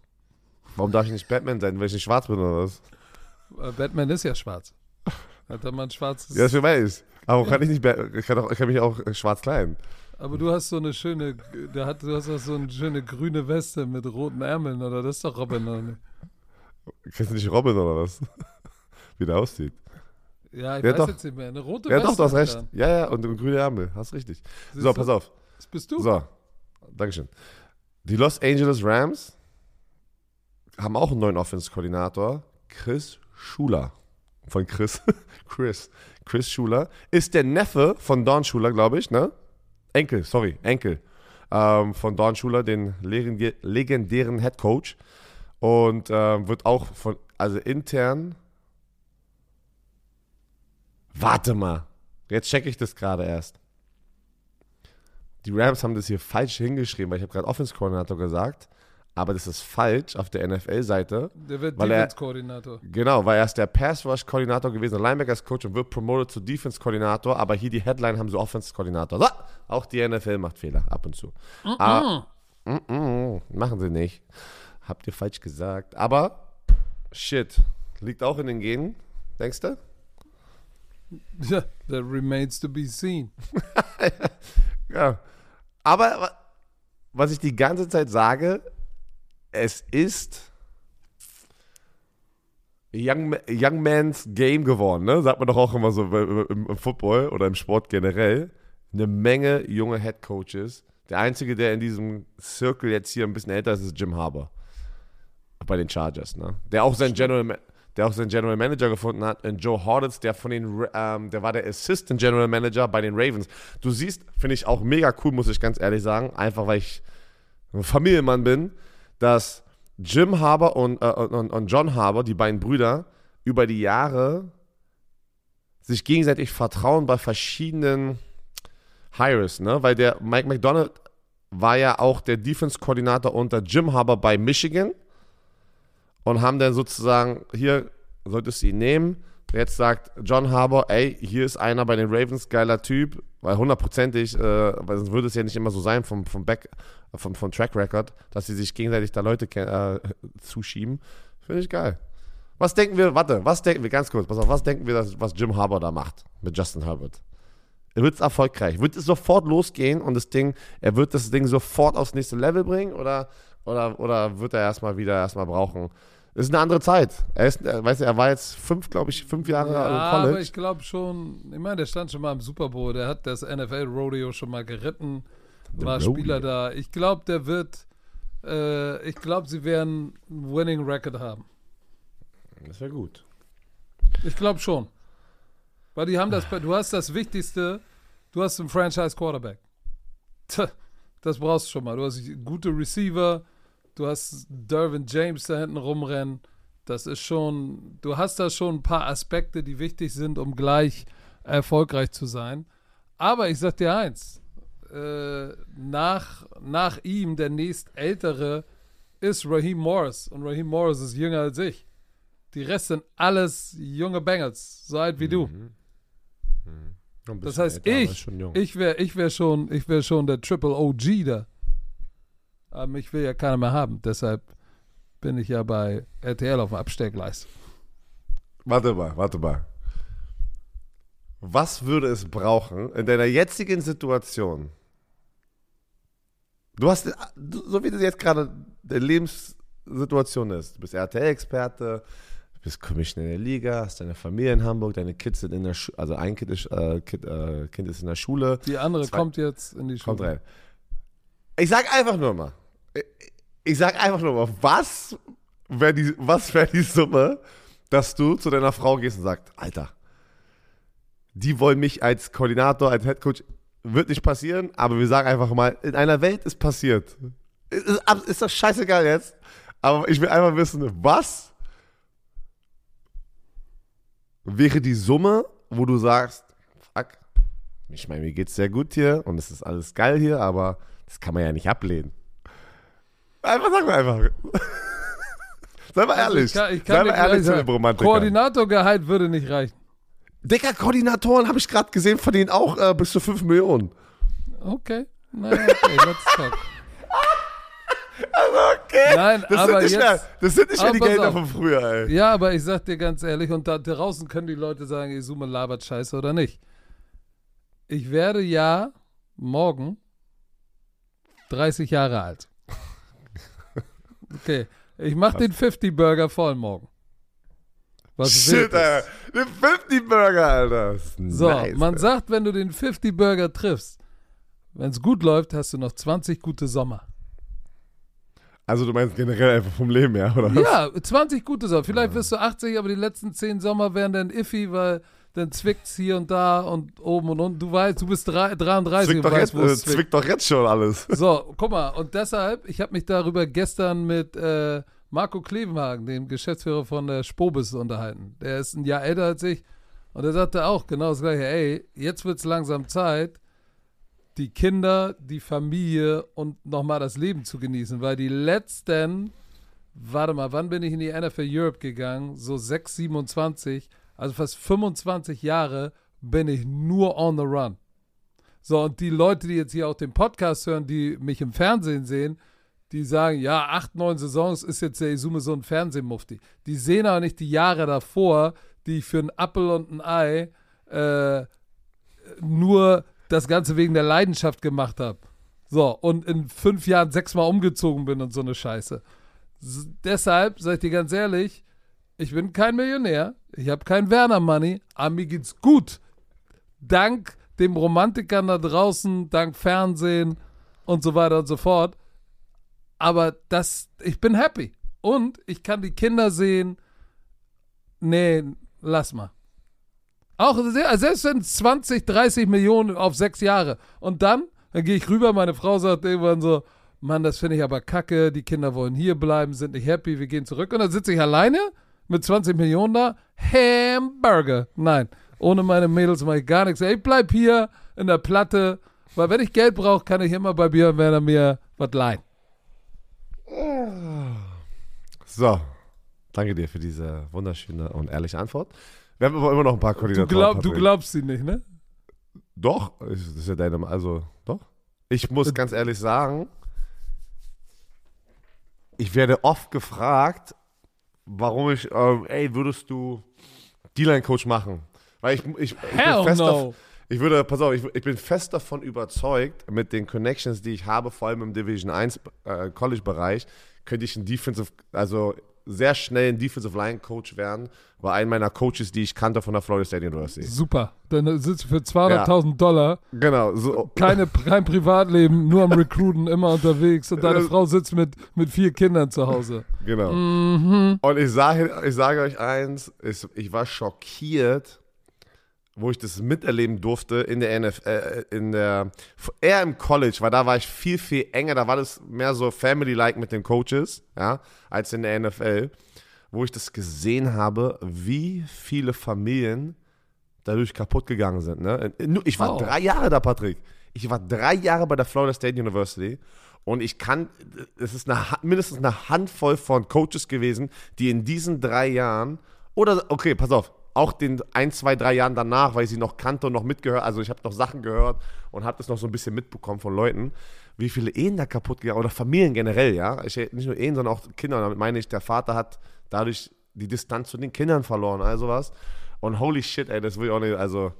Warum darf ich nicht Batman sein, weil ich nicht schwarz bin oder was? Äh, Batman ist ja schwarz. Hat er mal ein schwarzes. Ja, das weiß. Aber kann ich nicht, ich kann, auch, ich kann mich auch äh, schwarz kleiden. Aber du hast so eine schöne, du hast auch so eine schöne grüne Weste mit roten Ärmeln, oder? Das ist doch Robin, oder nicht? Kennst du nicht Robin oder was? Wie der aussieht. Ja, ich Ja, weiß doch. jetzt nicht mehr. Eine rote Ja, Weste. doch, du hast recht. an. Ja, ja, und eine grüne Ärmel. Hast richtig. Siehst So, du? pass auf. Das bist du. So, Dankeschön. Die Los Angeles Rams haben auch einen neuen Offense-Koordinator, Chris Schuler. Von Chris. Chris. Chris Schuler. Ist der Neffe von Don Schuler, glaube ich, ne? Enkel, sorry, Enkel. Ähm, von Don Schuler, den legendären Head Coach. Und ähm, wird auch von, also intern. Warte mal. Jetzt checke ich das gerade erst. Die Rams haben das hier falsch hingeschrieben, weil ich habe gerade Offense-Koordinator gesagt, aber das ist falsch auf der NFL-Seite. Der wird Defense-Koordinator. Genau, weil er ist der Pass-Rush-Koordinator gewesen, Linebackers-Coach und wird promoted zu Defense-Koordinator, aber hier die Headline haben sie Offense-Koordinator. So, auch die NFL macht Fehler, ab und zu. Ah, mm, mm, machen sie nicht. Habt ihr falsch gesagt. Aber, shit, liegt auch in den Genen, denkst du? Ja, that remains to be seen. Ja. Aber wa- was ich die ganze Zeit sage, es ist Young, Young Man's Game geworden, ne? Sagt man doch auch immer so im, im Football oder im Sport generell. Eine Menge junge Head Coaches. Der einzige, der in diesem Circle jetzt hier ein bisschen älter ist, ist Jim Harbour. Bei den Chargers, ne? Der auch sein General, der auch seinen General Manager gefunden hat, in Joe Hornets, der von den, ähm, der war der Assistant General Manager bei den Ravens. Du siehst, finde ich auch mega cool, muss ich ganz ehrlich sagen, einfach weil ich ein Familienmann bin, dass Jim Harbour und, äh, und, und John Harbour, die beiden Brüder, über die Jahre sich gegenseitig vertrauen bei verschiedenen Hires, ne? Weil der Mike McDonald war ja auch der Defense-Koordinator unter Jim Harbour bei Michigan und haben dann sozusagen, hier solltest du ihn nehmen. Jetzt sagt John Harbour, ey, hier ist einer bei den Ravens, geiler Typ, weil hundertprozentig, äh, weil sonst würde es ja nicht immer so sein vom, vom Back, vom, vom Track Record, dass sie sich gegenseitig da Leute äh, zuschieben. Finde ich geil. Was denken wir, warte, was denken wir, ganz kurz, pass auf, was denken wir, dass, was Jim Harbour da macht mit Justin Herbert? Er wird es erfolgreich. Wird es sofort losgehen und das Ding, er wird das Ding sofort aufs nächste Level bringen oder, oder, oder wird er erstmal wieder erstmal brauchen? Das ist eine andere Zeit. Er ist, er, weißt du, er war jetzt fünf, glaube ich, fünf Jahre Ja, im aber College. ich glaube schon, ich meine, der stand schon mal im Super Bowl, der hat das NFL-Rodeo schon mal geritten, war Rodeo. Spieler da. Ich glaube, der wird, äh, ich glaube, sie werden einen Winning Record haben. das wäre gut. Ich glaube schon. Weil die haben das, du hast das Wichtigste, du hast einen Franchise Quarterback. Das brauchst du schon mal. Du hast gute Receiver, du hast Dervin James da hinten rumrennen. Das ist schon, du hast da schon ein paar Aspekte, die wichtig sind, um gleich erfolgreich zu sein. Aber ich sag dir eins, äh, nach, nach ihm der nächstältere ist Raheem Morris. Und Raheem Morris ist jünger als ich. Die Rest sind alles junge Bengals, so alt wie du. Das heißt, ich, ich wäre ich wär schon, ich wär schon der Triple OG da. Aber mich will ja keiner mehr haben. Deshalb bin ich ja bei RTL auf dem Abstellgleis. Warte mal, warte mal. Was würde es brauchen in deiner jetzigen Situation? Du hast, so wie das jetzt gerade deine Lebenssituation ist, du bist RTL-Experte, du bist Commissioner der Liga, hast deine Familie in Hamburg, deine Kids sind in der Schule, also ein Kind ist, äh, kind, äh, kind ist in der Schule, Die andere kommt jetzt in die Schule. kommt rein. Ich sag einfach nur mal, ich- ich sag einfach nur mal, was wäre die, wär die Summe, dass du zu deiner Frau gehst und sagst, Alter, die wollen mich als Koordinator, als Headcoach, wird nicht passieren, aber wir sagen einfach mal, in einer Welt ist passiert. Ist, ist das scheißegal jetzt, aber ich will einfach wissen, was wäre die Summe, wo du sagst, fuck, ich meine, mir geht's sehr gut hier und es ist alles geil hier, aber das kann man ja nicht ablehnen. Einfach, sag mal einfach. Sei mal Also ehrlich. ich kann, ich Sei kann mal dir ehrlich zu den sagen, Romantikern. Koordinatorgehalt würde nicht reichen. Dicker, Koordinatoren habe ich gerade gesehen, verdienen auch äh, bis zu 5 Millionen. Okay. Na, okay, let's talk. okay. Nein, das aber sind nicht jetzt- mehr, das sind nicht mehr die Gelder auf. von früher, ey. Ja, aber ich sag dir ganz ehrlich, und da draußen können die Leute sagen, Isume labert scheiße oder nicht. Ich werde ja morgen 30 Jahre alt. Okay, ich mach den 50-Burger voll morgen. Was Shit. Alter. Den 50 Burger, Alter. So, nice, man ey. sagt, wenn du den 50-Burger triffst, wenn es gut läuft, hast du noch 20 gute Sommer. Also du meinst generell einfach vom Leben her, oder? Ja, 20 gute Sommer. Vielleicht wirst du 80, aber die letzten 10 Sommer wären dann iffy, weil dann zwickt's hier und da und oben und unten. Du weißt, du bist drei- 33 Zwickt und weißt, jetzt, wo äh, es zwickt. zwickt doch jetzt schon alles. So, guck mal, und deshalb, ich habe mich darüber gestern mit äh, Marco Klevenhagen, dem Geschäftsführer von der Spobis, unterhalten. Der ist ein Jahr älter als ich und er sagte auch genau das gleiche. Ey, jetzt wird's langsam Zeit, die Kinder, die Familie und nochmal das Leben zu genießen, weil die letzten, warte mal, wann bin ich in die NFL Europe gegangen? So 6, 27, also fast 25 Jahre bin ich nur on the run. So, und die Leute, die jetzt hier auch den Podcast hören, die mich im Fernsehen sehen, die sagen, ja, acht, neun Saisons ist jetzt der Isume so ein Fernsehmufti. Die sehen aber nicht die Jahre davor, die ich für einen Appel und ein Ei äh, nur das Ganze wegen der Leidenschaft gemacht habe. So, und in fünf Jahren sechsmal umgezogen bin und so eine Scheiße. S deshalb, sag ich dir ganz ehrlich, ich bin kein Millionär, ich habe kein Werner-Money, aber mir geht's gut. Dank dem Romantikern da draußen, dank Fernsehen und so weiter und so fort. Aber das, ich bin happy. Und ich kann die Kinder sehen. Nee, lass mal. Auch se- selbst wenn es 20, 30 Millionen auf sechs Jahre. Und dann, dann gehe ich rüber, meine Frau sagt irgendwann so, Mann, das finde ich aber kacke, die Kinder wollen hier bleiben, sind nicht happy, wir gehen zurück. Und dann sitze ich alleine mit 20 Millionen da, Hamburger. Nein, ohne meine Mädels mache ich gar nichts. Ich bleib hier in der Platte, weil wenn ich Geld brauche, kann ich immer bei Björn Werner mir was leihen. So, danke dir für diese wunderschöne und ehrliche Antwort. Wir haben aber immer noch ein paar Du, Koordinatoren. glaub, du glaubst sie nicht, ne? Doch, das ist ja deine, also, doch. Ich Äh, muss ganz ehrlich sagen, ich werde oft gefragt, warum ich, ähm, ey, würdest du D-Line-Coach machen? Weil ich, ich, ich bin fest no. ich würde, pass auf, ich, ich bin fest davon überzeugt, mit den Connections, die ich habe, vor allem im Division 1 äh, College-Bereich, könnte ich ein Defensive, also sehr schnell ein Defensive Line Coach werden, war ein meiner Coaches, die ich kannte von der Florida State University. Super. Dann sitzt du für 200.000 Dollar, Genau, so, keine, kein Privatleben, nur am Recruiten, immer unterwegs und deine Äh, Frau sitzt mit, mit vier Kindern zu Hause. Genau. Mhm. Und ich sage, ich sage euch eins, ich, ich war schockiert, wo ich das miterleben durfte in der NFL, äh, in der, eher im College, weil da war ich viel, viel enger, da war das mehr so Family-like mit den Coaches, ja, als in der NFL, wo ich das gesehen habe, wie viele Familien dadurch kaputt gegangen sind. Ne? Ich war Oh. drei Jahre da, Patrick. Ich war drei Jahre bei der Florida State University und ich kann, es ist eine, mindestens eine Handvoll von Coaches gewesen, die in diesen drei Jahren, oder, okay, pass auf, auch den ein, zwei, drei Jahren danach, weil ich sie noch kannte und noch mitgehört, also ich habe noch Sachen gehört und habe das noch so ein bisschen mitbekommen von Leuten, wie viele Ehen da kaputt gegangen oder Familien generell, ja. Ich, nicht nur Ehen, sondern auch Kinder. Damit meine ich, der Vater hat dadurch die Distanz zu den Kindern verloren, also was. Und holy shit, ey, das will ich auch nicht, also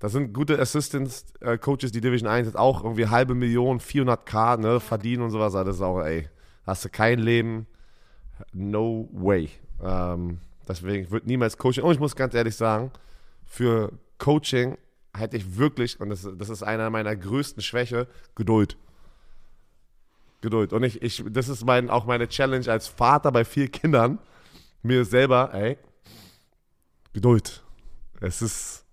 das sind gute Assistants, äh, Coaches, die Division 1 jetzt auch irgendwie halbe Million, 400k ne, verdienen und sowas. Das ist auch, ey, hast du kein Leben, no way. Ähm, deswegen wird niemals Coaching. Und ich muss ganz ehrlich sagen, für Coaching hätte ich wirklich, und das, das ist einer meiner größten Schwäche, Geduld. Geduld. Und ich, ich, das ist mein, auch meine Challenge als Vater bei vier Kindern, mir selber, ey, Geduld. Es ist.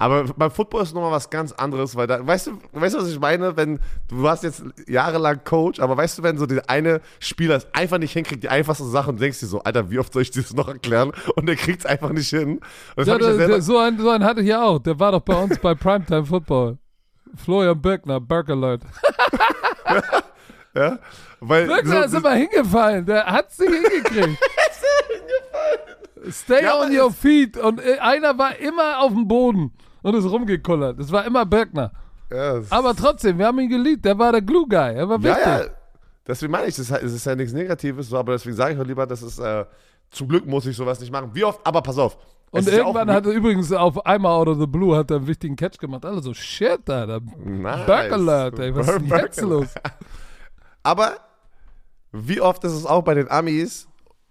Aber beim Football ist nochmal was ganz anderes, weil da, weißt du, weißt du, was ich meine? Wenn, du warst jetzt jahrelang Coach, aber weißt du, wenn so der eine Spieler es einfach nicht hinkriegt, die einfachste Sache, und denkst dir so, Alter, wie oft soll ich das noch erklären? Und der kriegt es einfach nicht hin. Ja, ich ja der, der, so, einen, so einen hatte ich ja auch. Der war doch bei uns bei Primetime Football. Florian Birkner, Burger Alert. ja, weil, Birkner ist so, immer hingefallen. Der hat's nicht hingekriegt. Stay Ja, on your feet. Und äh, einer war immer auf dem Boden und ist rumgekullert. Das war immer Birkner. ja, das- Aber trotzdem, wir haben ihn geliebt. Der war der Glue Guy. Er war ja, wichtig. ja, deswegen meine ich, es ist, es ja nichts Negatives, aber deswegen sage ich auch lieber, das ist, äh, zum Glück muss ich sowas nicht machen. Wie oft, aber pass auf. Und es ja irgendwann auch- hat er übrigens auf einmal out of the blue hat er einen wichtigen Catch gemacht. Alle so, shit, Alter. Nice. Burger Alert, ey, was ist denn jetzt los? Aber wie oft ist es auch bei den Amis,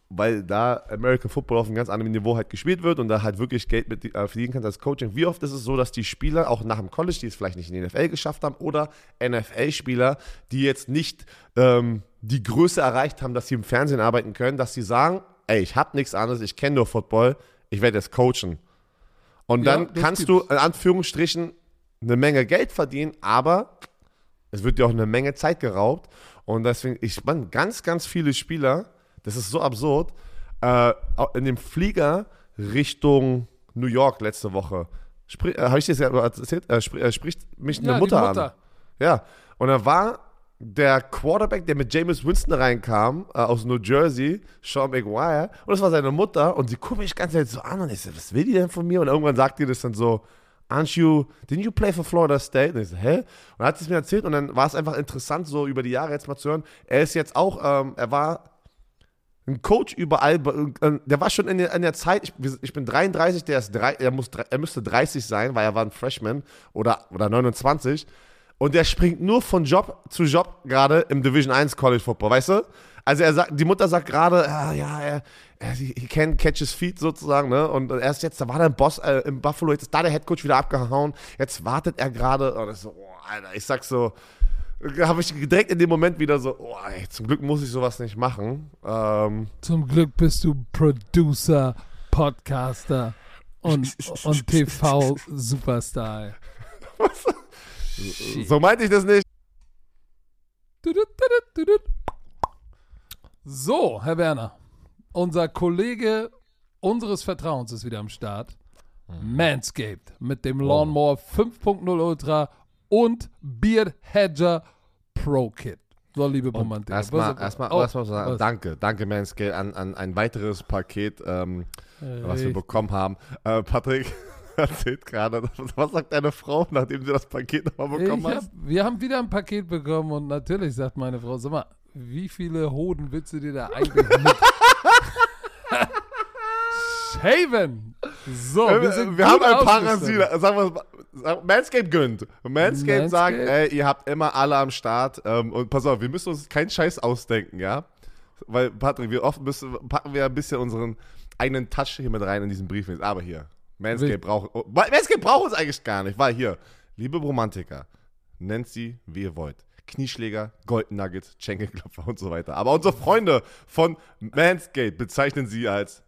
weil da American Football auf einem ganz anderen Niveau halt gespielt wird und da halt wirklich Geld mit, äh, verdienen kannst als Coaching. Wie oft ist es so, dass die Spieler auch nach dem College, die es vielleicht nicht in die NFL geschafft haben, oder NFL-Spieler, die jetzt nicht ähm, die Größe erreicht haben, dass sie im Fernsehen arbeiten können, dass sie sagen, ey, ich habe nichts anderes, ich kenne nur Football, ich werde jetzt coachen. Und Ja, dann kannst gibt's. du in Anführungsstrichen eine Menge Geld verdienen, aber es wird dir auch eine Menge Zeit geraubt. Und deswegen, ich meine, ganz, ganz viele Spieler, das ist so absurd, äh, in dem Flieger Richtung New York letzte Woche, sprich, äh, habe ich dir das ja erzählt, äh, sprich, äh, spricht mich eine Ja, Mutter, Mutter. an. Ja, und da war der Quarterback, der mit Jameis Winston reinkam, äh, aus New Jersey, Sean McGuire, und das war seine Mutter, und sie guckt mich ganz so an und ich so, was will die denn von mir? Und irgendwann sagt die das dann so, aren't you, didn't you play for Florida State? Und ich so, hä? Und dann hat sie es mir erzählt und dann war es einfach interessant, so über die Jahre jetzt mal zu hören. Er ist jetzt auch, ähm, er war ein Coach überall, äh, der war schon in der, in der Zeit, ich, ich bin 33, der ist drei, er, muss, er müsste 30 sein, weil er war ein Freshman oder, oder 29 und der springt nur von Job zu Job gerade im Division 1 College Football, weißt du? Also er sagt, die Mutter sagt gerade, ah, ja, er, er he can catch his feet sozusagen, ne? Und er ist jetzt, da war der Boss äh, im Buffalo, jetzt ist da der Headcoach wieder abgehauen, jetzt wartet er gerade und ich so, oh, Alter, ich sag so, habe ich direkt in dem Moment wieder so, oh, ey, zum Glück muss ich sowas nicht machen. Ähm, Zum Glück bist du Producer, Podcaster und, und TV-Superstar. so meinte ich das nicht. So, Herr Werner, unser Kollege unseres Vertrauens ist wieder am Start. Manscaped mit dem Lawnmower 5.0 Ultra und Beard Hedger Pro Kit. So, liebe Romantik. Erstmal, erstmal, Oh, erstmal sagen, danke, danke Manscaped an, an ein weiteres Paket, ähm, was wir bekommen haben. Äh, Patrick erzählt gerade, was sagt deine Frau, nachdem sie das Paket nochmal bekommen Ich hab, hat? wir haben wieder ein Paket bekommen und natürlich sagt meine Frau, sag mal, wie viele Hoden willst du dir da eigentlich mit shaven? So, wir sind Äh, wir haben ein. Rasierer. Sagen wir Manscaped gönnt. Manscaped sagt, ey, ihr habt immer alle am Start. Ähm, und pass auf, wir müssen uns keinen Scheiß ausdenken, ja? Weil, Patrick, wir oft müssen, packen wir ein bisschen unseren eigenen Touch hier mit rein in diesen Brief. Aber hier, Manscaped braucht, oh, Manscaped braucht uns eigentlich gar nicht, weil hier, liebe Romantiker, nennt sie, wie ihr wollt. Knieschläger, Golden Nuggets, Schenkelklopfer und so weiter. Aber unsere Freunde von Manscaped bezeichnen sie als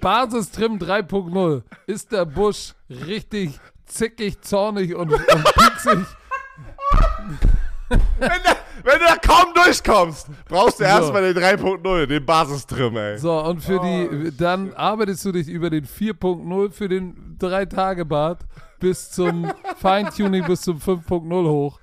Basistrim 3.0 ist der Busch richtig zickig, zornig und, und pieksig. wenn, du, wenn du da kaum durchkommst, brauchst du So. erstmal den 3.0, den Basistrim, ey. So, und für Oh, die, dann arbeitest du dich über den 4.0 für den 3-Tage-Bad bis zum Feintuning bis zum 5.0 hoch.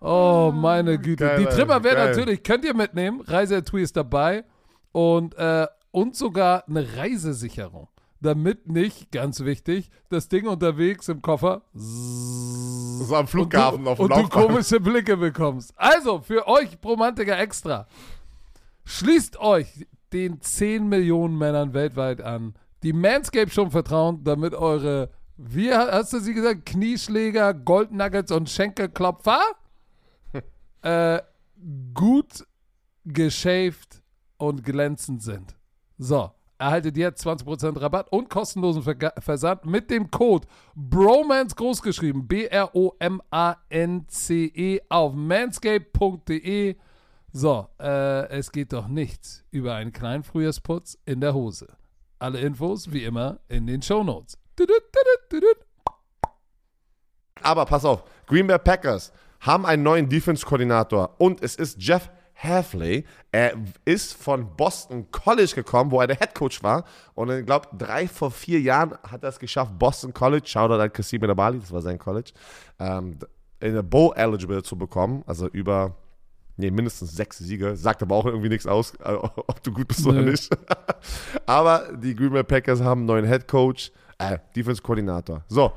Oh, meine Güte. Geil, die Trimmer wäre natürlich, könnt ihr mitnehmen. Reisetui ist dabei. und, äh, und sogar eine Reisesicherung. Damit nicht, ganz wichtig, das Ding unterwegs im Koffer So am Flughafen und du, auf dem und du komische Blicke bekommst. Also, für euch Bromantiker extra. Schließt euch den 10 Millionen Männern weltweit an, die Manscape schon vertrauen, damit eure, wie hast du sie gesagt, Knieschläger, Goldnuggets und Schenkelklopfer äh, gut geschäft und glänzend sind. So, erhaltet jetzt 20% Rabatt und kostenlosen Versand mit dem Code BROMANCE großgeschrieben, B-R-O-M-A-N-C-E auf manscape.de. So, äh, es geht doch nichts über einen kleinen Frühjahrsputz in der Hose. Alle Infos wie immer in den Shownotes. Aber pass auf, Green Bay Packers haben einen neuen Defense-Koordinator und es ist Jeff Hafley. Er ist von Boston College gekommen, wo er der Head Coach war. Und ich glaube, drei vor vier Jahren hat er es geschafft, Boston College, Shoutout an Kasim Bali, das war sein College, ähm, in der Bowl eligible zu bekommen. Also über nee, mindestens sechs Siege. Sagt aber auch irgendwie nichts aus, äh, ob du gut bist oder Nö. nicht. aber die Green Bay Packers haben einen neuen Head Coach, äh, Defense-Koordinator. So,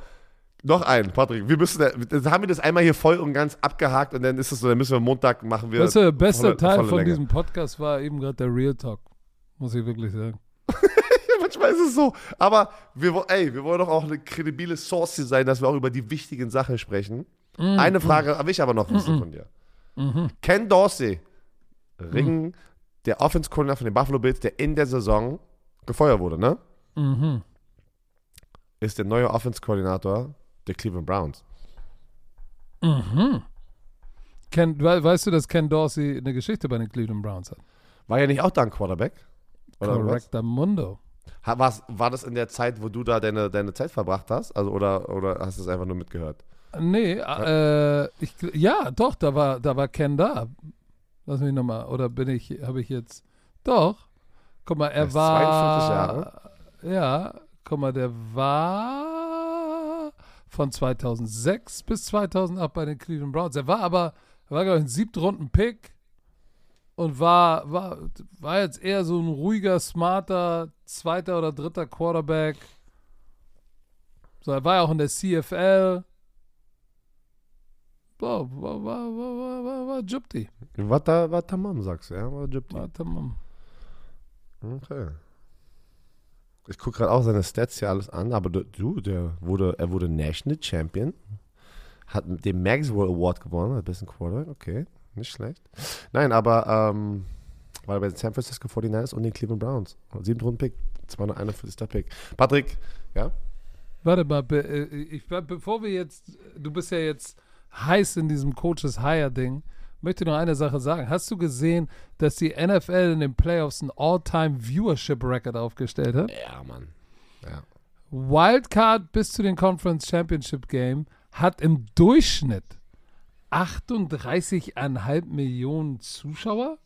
noch einen, Patrick. Wir müssen, jetzt haben wir das einmal hier voll und ganz abgehakt und dann ist es so, dann müssen wir Montag machen wir. Weißt du, der beste volle- Teil volle von Länge. diesem Podcast war eben gerade der Real Talk. Muss ich wirklich sagen. Manchmal ist es so. Aber wir, ey, wir wollen doch auch eine kredibile Source hier sein, dass wir auch über die wichtigen Sachen sprechen. Mm, Eine Frage habe ich aber noch wissen von dir. Mhm. Ken Dorsey, Ring, der Offense-Koordinator von den Buffalo Bills, der in der Saison gefeuert wurde, ne? Mhm. Ist der neue Offense-Koordinator der Cleveland Browns. Mhm. Ken, we, weißt du, dass Ken Dorsey eine Geschichte bei den Cleveland Browns hat? War ja nicht auch da ein Quarterback? Oder was? Corrector Mundo. War's- War das in der Zeit, wo du da deine, deine Zeit verbracht hast? Also, oder, oder hast du es einfach nur mitgehört? Nee, äh, ich, ja, doch, da war, da war Ken da. Lass mich nochmal, oder bin ich, habe ich jetzt, doch. Guck mal, er war, 42 ja, guck mal, der war von 2006 bis 2008 bei den Cleveland Browns. Er war aber, er war, glaube ich, ein Siebtrunden-Pick und war, war, war jetzt eher so ein ruhiger, smarter zweiter oder dritter Quarterback. So, er war ja auch in der CFL. So, war, war, war, war, war, war Jupti. Was da, was Tamam sagst du, ja? War Gypsy. War tamam. Okay. Ich gucke gerade auch seine Stats hier alles an, aber du- der wurde, er wurde National Champion, hat den Maxwell Award gewonnen, hat besten Quarterback, okay, nicht schlecht. Nein, aber ähm, war bei den San Francisco 49ers und den Cleveland Browns. Sieben Runden Pick, 241. Pick. Patrick, ja? Warte mal, be, äh, ich, bevor wir jetzt, du bist ja jetzt heiß in diesem Coaches Hire Ding, möchte noch eine Sache sagen. Hast du gesehen, dass die NFL in den Playoffs ein All-Time Viewership Record aufgestellt hat? Ja, Mann. Ja. Wildcard bis zu den Conference Championship Game hat im Durchschnitt 38,5 Millionen Zuschauer?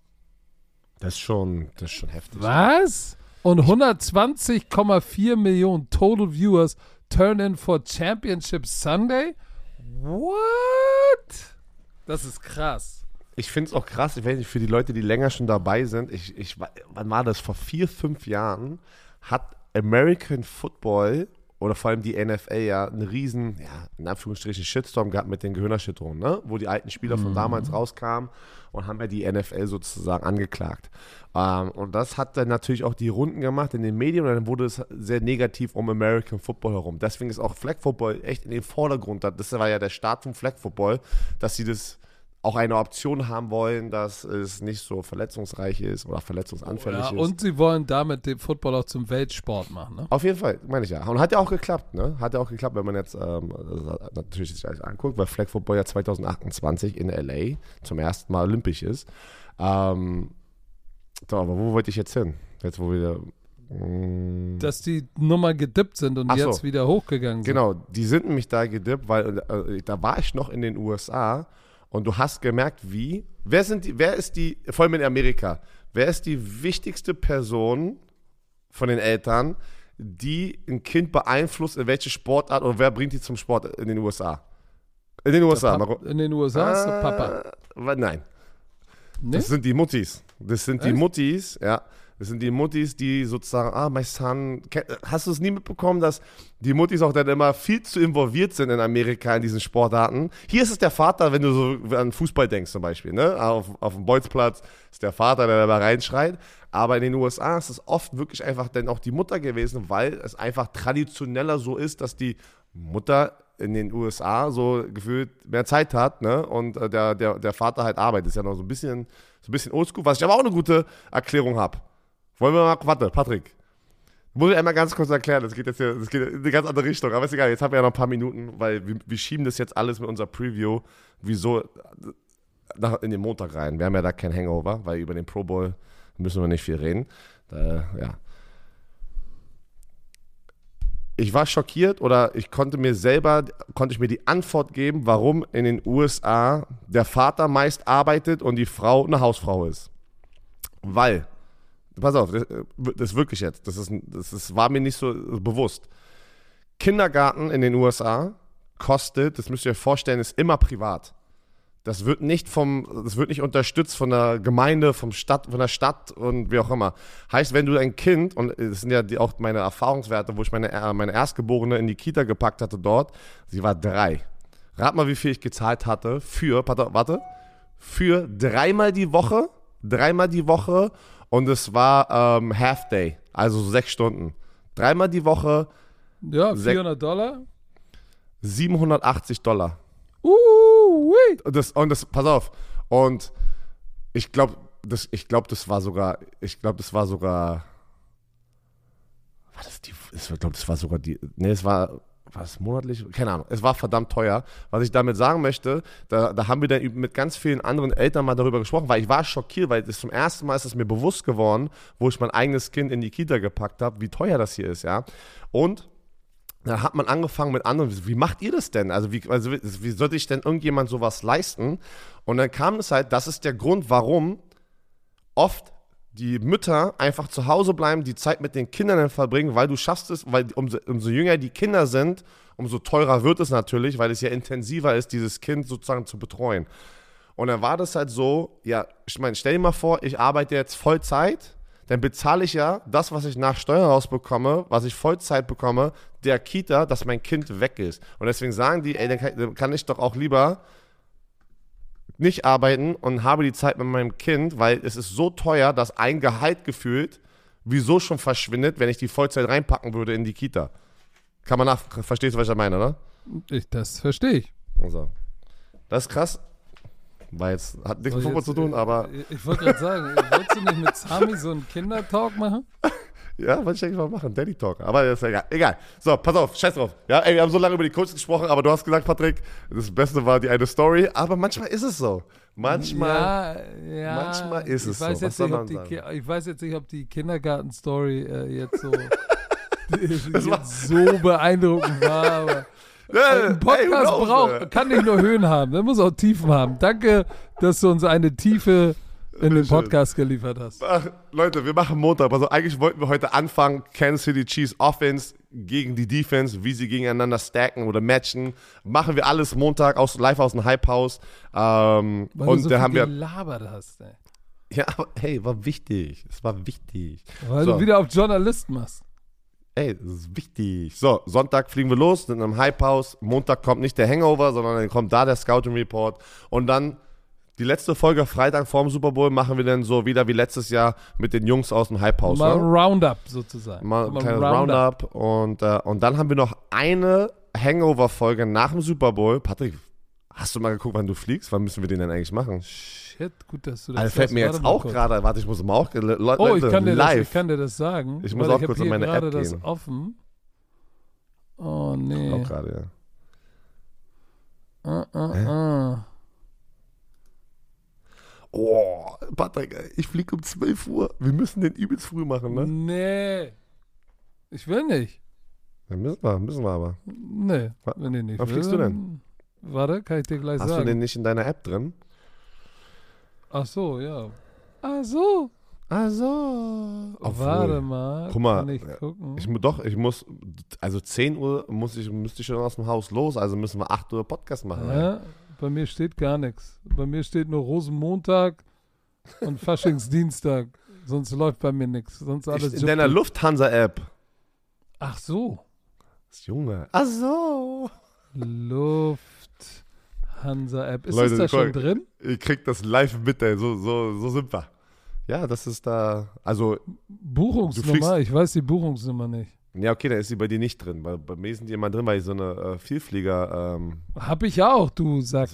Das ist schon, das ist schon heftig. Was? Und 120,4 Millionen Total Viewers turn in for Championship Sunday? What? Das ist krass. Ich finde es auch krass, ich weiß nicht, für die Leute, die länger schon dabei sind, ich, ich, wann war das? Vor vier, fünf Jahren hat American Football oder vor allem die NFL ja einen riesen, ja, in Anführungsstrichen Shitstorm gehabt mit den Gehirnerschütterungen, ne? Wo die alten Spieler von damals rauskamen und haben ja die NFL sozusagen angeklagt. Ähm, und das hat dann natürlich auch die Runden gemacht in den Medien und dann wurde es sehr negativ um American Football herum. Deswegen ist auch Flag Football echt in den Vordergrund. Das war ja der Start vom Flag Football, dass sie das auch eine Option haben wollen, dass es nicht so verletzungsreich ist oder verletzungsanfällig Ja, ist. und sie wollen damit den Football auch zum Weltsport machen, ne? Auf jeden Fall, meine ich ja. Und hat ja auch geklappt, ne? Hat ja auch geklappt, wenn man jetzt ähm, also natürlich sich alles anguckt, weil Flag Football ja 2028 in LA zum ersten Mal olympisch ist. Ähm, so, aber wo wollte ich jetzt hin? Jetzt, wo wir. mh, Dass die Nummer gedippt sind und Ach so. jetzt wieder hochgegangen sind. Genau, die sind nämlich da gedippt, weil äh, da war ich noch in den USA und du hast gemerkt, wie. Wer sind die, wer ist die, vor allem in Amerika, wer ist die wichtigste Person von den Eltern, die ein Kind beeinflusst, in welche Sportart oder wer bringt die zum Sport in den USA? In den USA, Pap- Marco. in den USA ist der Papa. Wa- Nein, Ne? das sind die Muttis. Das sind die Echt? Muttis, ja. Das sind die Muttis, die sozusagen, ah, my son. Hast du es nie mitbekommen, dass die Muttis auch dann immer viel zu involviert sind in Amerika in diesen Sportarten? Hier ist es der Vater, wenn du so an Fußball denkst zum Beispiel, ne? Auf, auf dem Bolzplatz ist der Vater, der da reinschreit. Aber in den USA ist es oft wirklich einfach dann auch die Mutter gewesen, weil es einfach traditioneller so ist, dass die Mutter in den USA so gefühlt mehr Zeit hat, ne? Und äh, der, der, der Vater halt arbeitet. Ist ja noch so ein bisschen, so ein bisschen oldschool, was ich aber auch eine gute Erklärung habe. Wollen wir mal, warte, Patrick. Muss ich einmal ganz kurz erklären, das geht jetzt hier, das geht in eine ganz andere Richtung, aber ist egal, jetzt haben wir ja noch ein paar Minuten, weil wir, wir schieben das jetzt alles mit unserer Preview, wieso, nach, in den Montag rein. Wir haben ja da kein Hangover, weil über den Pro Bowl müssen wir nicht viel reden. Da, ja. Ich war schockiert oder ich konnte mir selber, konnte ich mir die Antwort geben, warum in den USA der Vater meist arbeitet und die Frau eine Hausfrau ist. Weil, pass auf, das, das ist wirklich jetzt, das, ist, das ist, war mir nicht so bewusst. Kindergarten in den USA kostet, das müsst ihr euch vorstellen, ist immer privat. Das wird nicht vom, das wird nicht unterstützt von der Gemeinde, vom Stadt, von der Stadt und wie auch immer. Heißt, wenn du ein Kind, und das sind ja die, auch meine Erfahrungswerte, wo ich meine, äh, meine Erstgeborene in die Kita gepackt hatte dort, sie war drei. Rat mal, wie viel ich gezahlt hatte für, warte für dreimal die Woche, dreimal die Woche und es war ähm, Half Day, also so sechs Stunden. Dreimal die Woche, Ja, Sek- 400 Dollar. 780 Dollar. Uh. Und das, und das, pass auf. Und ich glaube, das, ich glaube, das war sogar, ich glaube, das war sogar, war das die, ich glaube, das war sogar die, nee, es war, war es monatlich? Keine Ahnung. Es war verdammt teuer. Was ich damit sagen möchte, da, da haben wir dann mit ganz vielen anderen Eltern mal darüber gesprochen, weil ich war schockiert, weil das zum ersten Mal ist es mir bewusst geworden, wo ich mein eigenes Kind in die Kita gepackt habe, wie teuer das hier ist, ja. Und da hat man angefangen mit anderen, wie macht ihr das denn? Also wie, also wie sollte ich denn irgendjemand sowas leisten? Und dann kam es halt, das ist der Grund, warum oft die Mütter einfach zu Hause bleiben, die Zeit mit den Kindern verbringen, weil du schaffst es, weil umso, umso jünger die Kinder sind, umso teurer wird es natürlich, weil es ja intensiver ist, dieses Kind sozusagen zu betreuen. Und dann war das halt so, ja, ich meine, stell dir mal vor, ich arbeite jetzt Vollzeit, dann bezahle ich ja das, was ich nach Steuer rausbekomme, was ich Vollzeit bekomme, der Kita, dass mein Kind weg ist. Und deswegen sagen die, ey, dann kann ich doch auch lieber nicht arbeiten und habe die Zeit mit meinem Kind, weil es ist so teuer, dass ein Gehalt gefühlt wieso schon verschwindet, wenn ich die Vollzeit reinpacken würde in die Kita. Kann man nach, verstehst du, was ich da meine, oder? Ich, das verstehe ich. Also, das ist krass. Weil jetzt hat nichts mit Fußball zu tun, aber Ich, ich wollte gerade sagen, wolltest du nicht mit Sami so einen Kindertalk machen? ja, wollte ich eigentlich mal machen, Daddy Talk. Aber das ist ja egal. Egal. So, pass auf, scheiß drauf. Ja, ey, wir haben so lange über die Coaches gesprochen, aber du hast gesagt, Patrick, das Beste war die eine Story, aber manchmal ist es so. Manchmal. ja, ja, manchmal ist es so. Nicht, die, ich weiß jetzt nicht, ob die Kindergarten-Story äh, jetzt so, jetzt so beeindruckend war. Aber ein Podcast ey, who knows, braucht, kann nicht nur Höhen haben, der muss auch Tiefen haben. Danke, dass du uns eine Tiefe in den Podcast geliefert hast. Ach, Leute, wir machen Montag. Also eigentlich wollten wir heute anfangen, Kansas City Chiefs Offense gegen die Defense, wie sie gegeneinander stacken oder matchen. Machen wir alles Montag aus, live aus dem Hype House. Ähm, Weil und du so da viel haben wir. gelabert hast, ey. Ja, aber hey, war wichtig. Es war wichtig. Weil So. du wieder auf Journalist machst. Ey, das ist wichtig. So, Sonntag fliegen wir los, sind im Hype House. Montag kommt nicht der Hangover, sondern dann kommt da der Scouting Report. Und dann die letzte Folge Freitag vorm Super Bowl machen wir dann so wieder wie letztes Jahr mit den Jungs aus dem Hype House. Mal ein Ne? Roundup sozusagen. Mal ein kleines Roundup. Und, äh, und dann haben wir noch eine Hangover-Folge nach dem Super Bowl. Patrick, hast du mal geguckt, wann du fliegst? Wann müssen wir den denn eigentlich machen? Shit, gut, dass du das Also fällt mir jetzt auch gerade, warte, ich muss mal auch, Le Le Oh, ich Leute, kann, dir das, live. ich kann dir das sagen. Ich muss auch ich kurz in meine gerade App das gehen. offen. Oh, nee. auch gerade, ja. Uh, uh, uh. Oh, Patrick, ich fliege um 12 Uhr. Wir müssen den übelst früh machen, ne? Nee. Ich will nicht. Ja, müssen wir, müssen wir aber. Nee, Wa- wenn ich nicht wann will, fliegst du dann- Warte, kann ich dir gleich Hast du sagen. den nicht in deiner App drin? Ach so, ja. Ach so. Also. Warte mal. Guck mal, Kann ich ja, gucken. Ich doch, ich muss, also 10 Uhr muss ich, müsste ich schon aus dem Haus los, also müssen wir 8 Uhr Podcast machen. ey. ja, bei mir steht gar nichts. Bei mir steht nur Rosenmontag und Faschingsdienstag. sonst läuft bei mir nichts. Sonst alles Ich, in deiner. Lufthansa-App. Ach so. Das Junge. Ach so. Lufthansa-App. Ist Leute, das da schon guck. drin? Ich krieg das live mit, ey. So, so, so sind wir. Ja, das ist da. Also, Buchungsnummer? Ich weiß die Buchungsnummer nicht. Ja, okay, dann ist sie bei dir nicht drin. Bei, bei mir sind die immer drin, weil ich so eine äh, Vielflieger. Ähm, Hab ich auch, du Sack.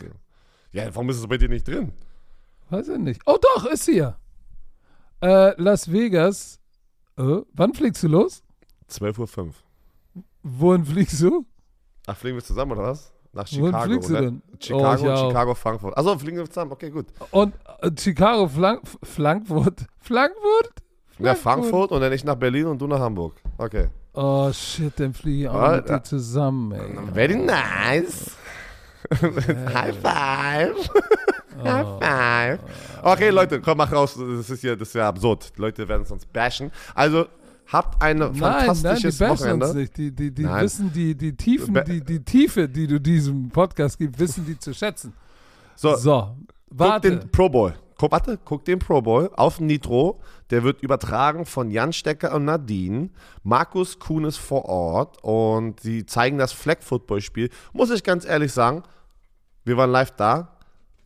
ja, warum ist es bei dir nicht drin? Weiß ich nicht. Oh doch, ist hier. Äh, Las Vegas. Äh, wann fliegst du los? 12.05 Uhr. Wohin fliegst du? Ach, fliegen wir zusammen oder was? Nach Wohin Chicago. fliegst du denn? Chicago, Oh, ich auch. Chicago, Frankfurt. Achso, fliegen wir zusammen. Okay, gut. Und äh, Chicago, Flank Frankfurt. Frankfurt? Ja, Frankfurt und dann ich nach Berlin und du nach Hamburg. Okay. Oh shit, dann fliege ich auch Ah, mit dir zusammen, ey. Very nice. High five. High Oh. five. Okay, Leute, komm, mach raus. Das ist ja, das ist ja absurd. Die Leute werden es uns bashen. Also, habt ein Nein, nein, die bashen Wochenende. uns nicht. Die, die, die Nein. wissen die, die Tiefen, die, die Tiefe, die du diesem Podcast gibst, wissen die zu schätzen. So, So, guck warte. den Pro Bowl. Guck, warte, guck den Pro Bowl auf Nitro. Der wird übertragen von Jan Stecker und Nadine. Markus Kuhn ist vor Ort und sie zeigen das Flag-Football-Spiel. Muss ich ganz ehrlich sagen, wir waren live da.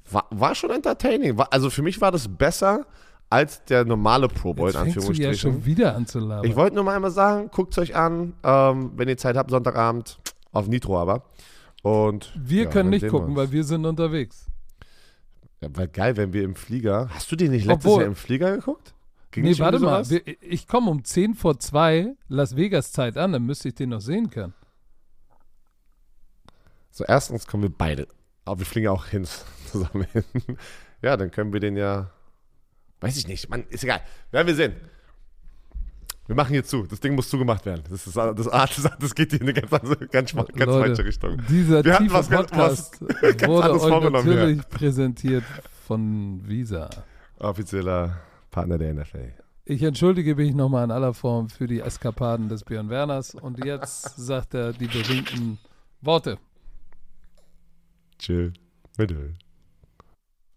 War, war schon entertaining. War, also für mich war das besser als der normale Pro Bowl, in fängst du ja Anführungsstrichen. schon wieder an zu labern. Ich wollte nur mal einmal sagen, guckt es euch an, ähm, wenn ihr Zeit habt, Sonntagabend, auf Nitro aber. Und wir ja, können nicht gucken, weil wir sind unterwegs. Ja, weil geil, wenn wir im Flieger. Hast du den nicht letztes Obwohl- Jahr im Flieger geguckt? Ging Nee, warte mal. Wir, ich komme um 10 vor 2 Las Vegas Zeit an, dann müsste ich den noch sehen können. So, erstens kommen wir beide. Aber wir fliegen ja auch hin, zusammen hin. Ja, dann können wir den ja. Weiß ich nicht. Mann, ist egal. Werden wir sehen. Wir machen hier zu. Das Ding muss zugemacht werden. Das, ist, das, das, das geht hier in eine ganz, ganz, ganz Leute, falsche Richtung. Dieser Wir tiefe was ganz- Podcast ganz wurde anderes euch natürlich präsentiert von Visa. Offizieller Partner der NFL. Ich entschuldige mich nochmal in aller Form für die Eskapaden des Björn Werners und jetzt sagt er die berühmten Worte. Chill. Bitte.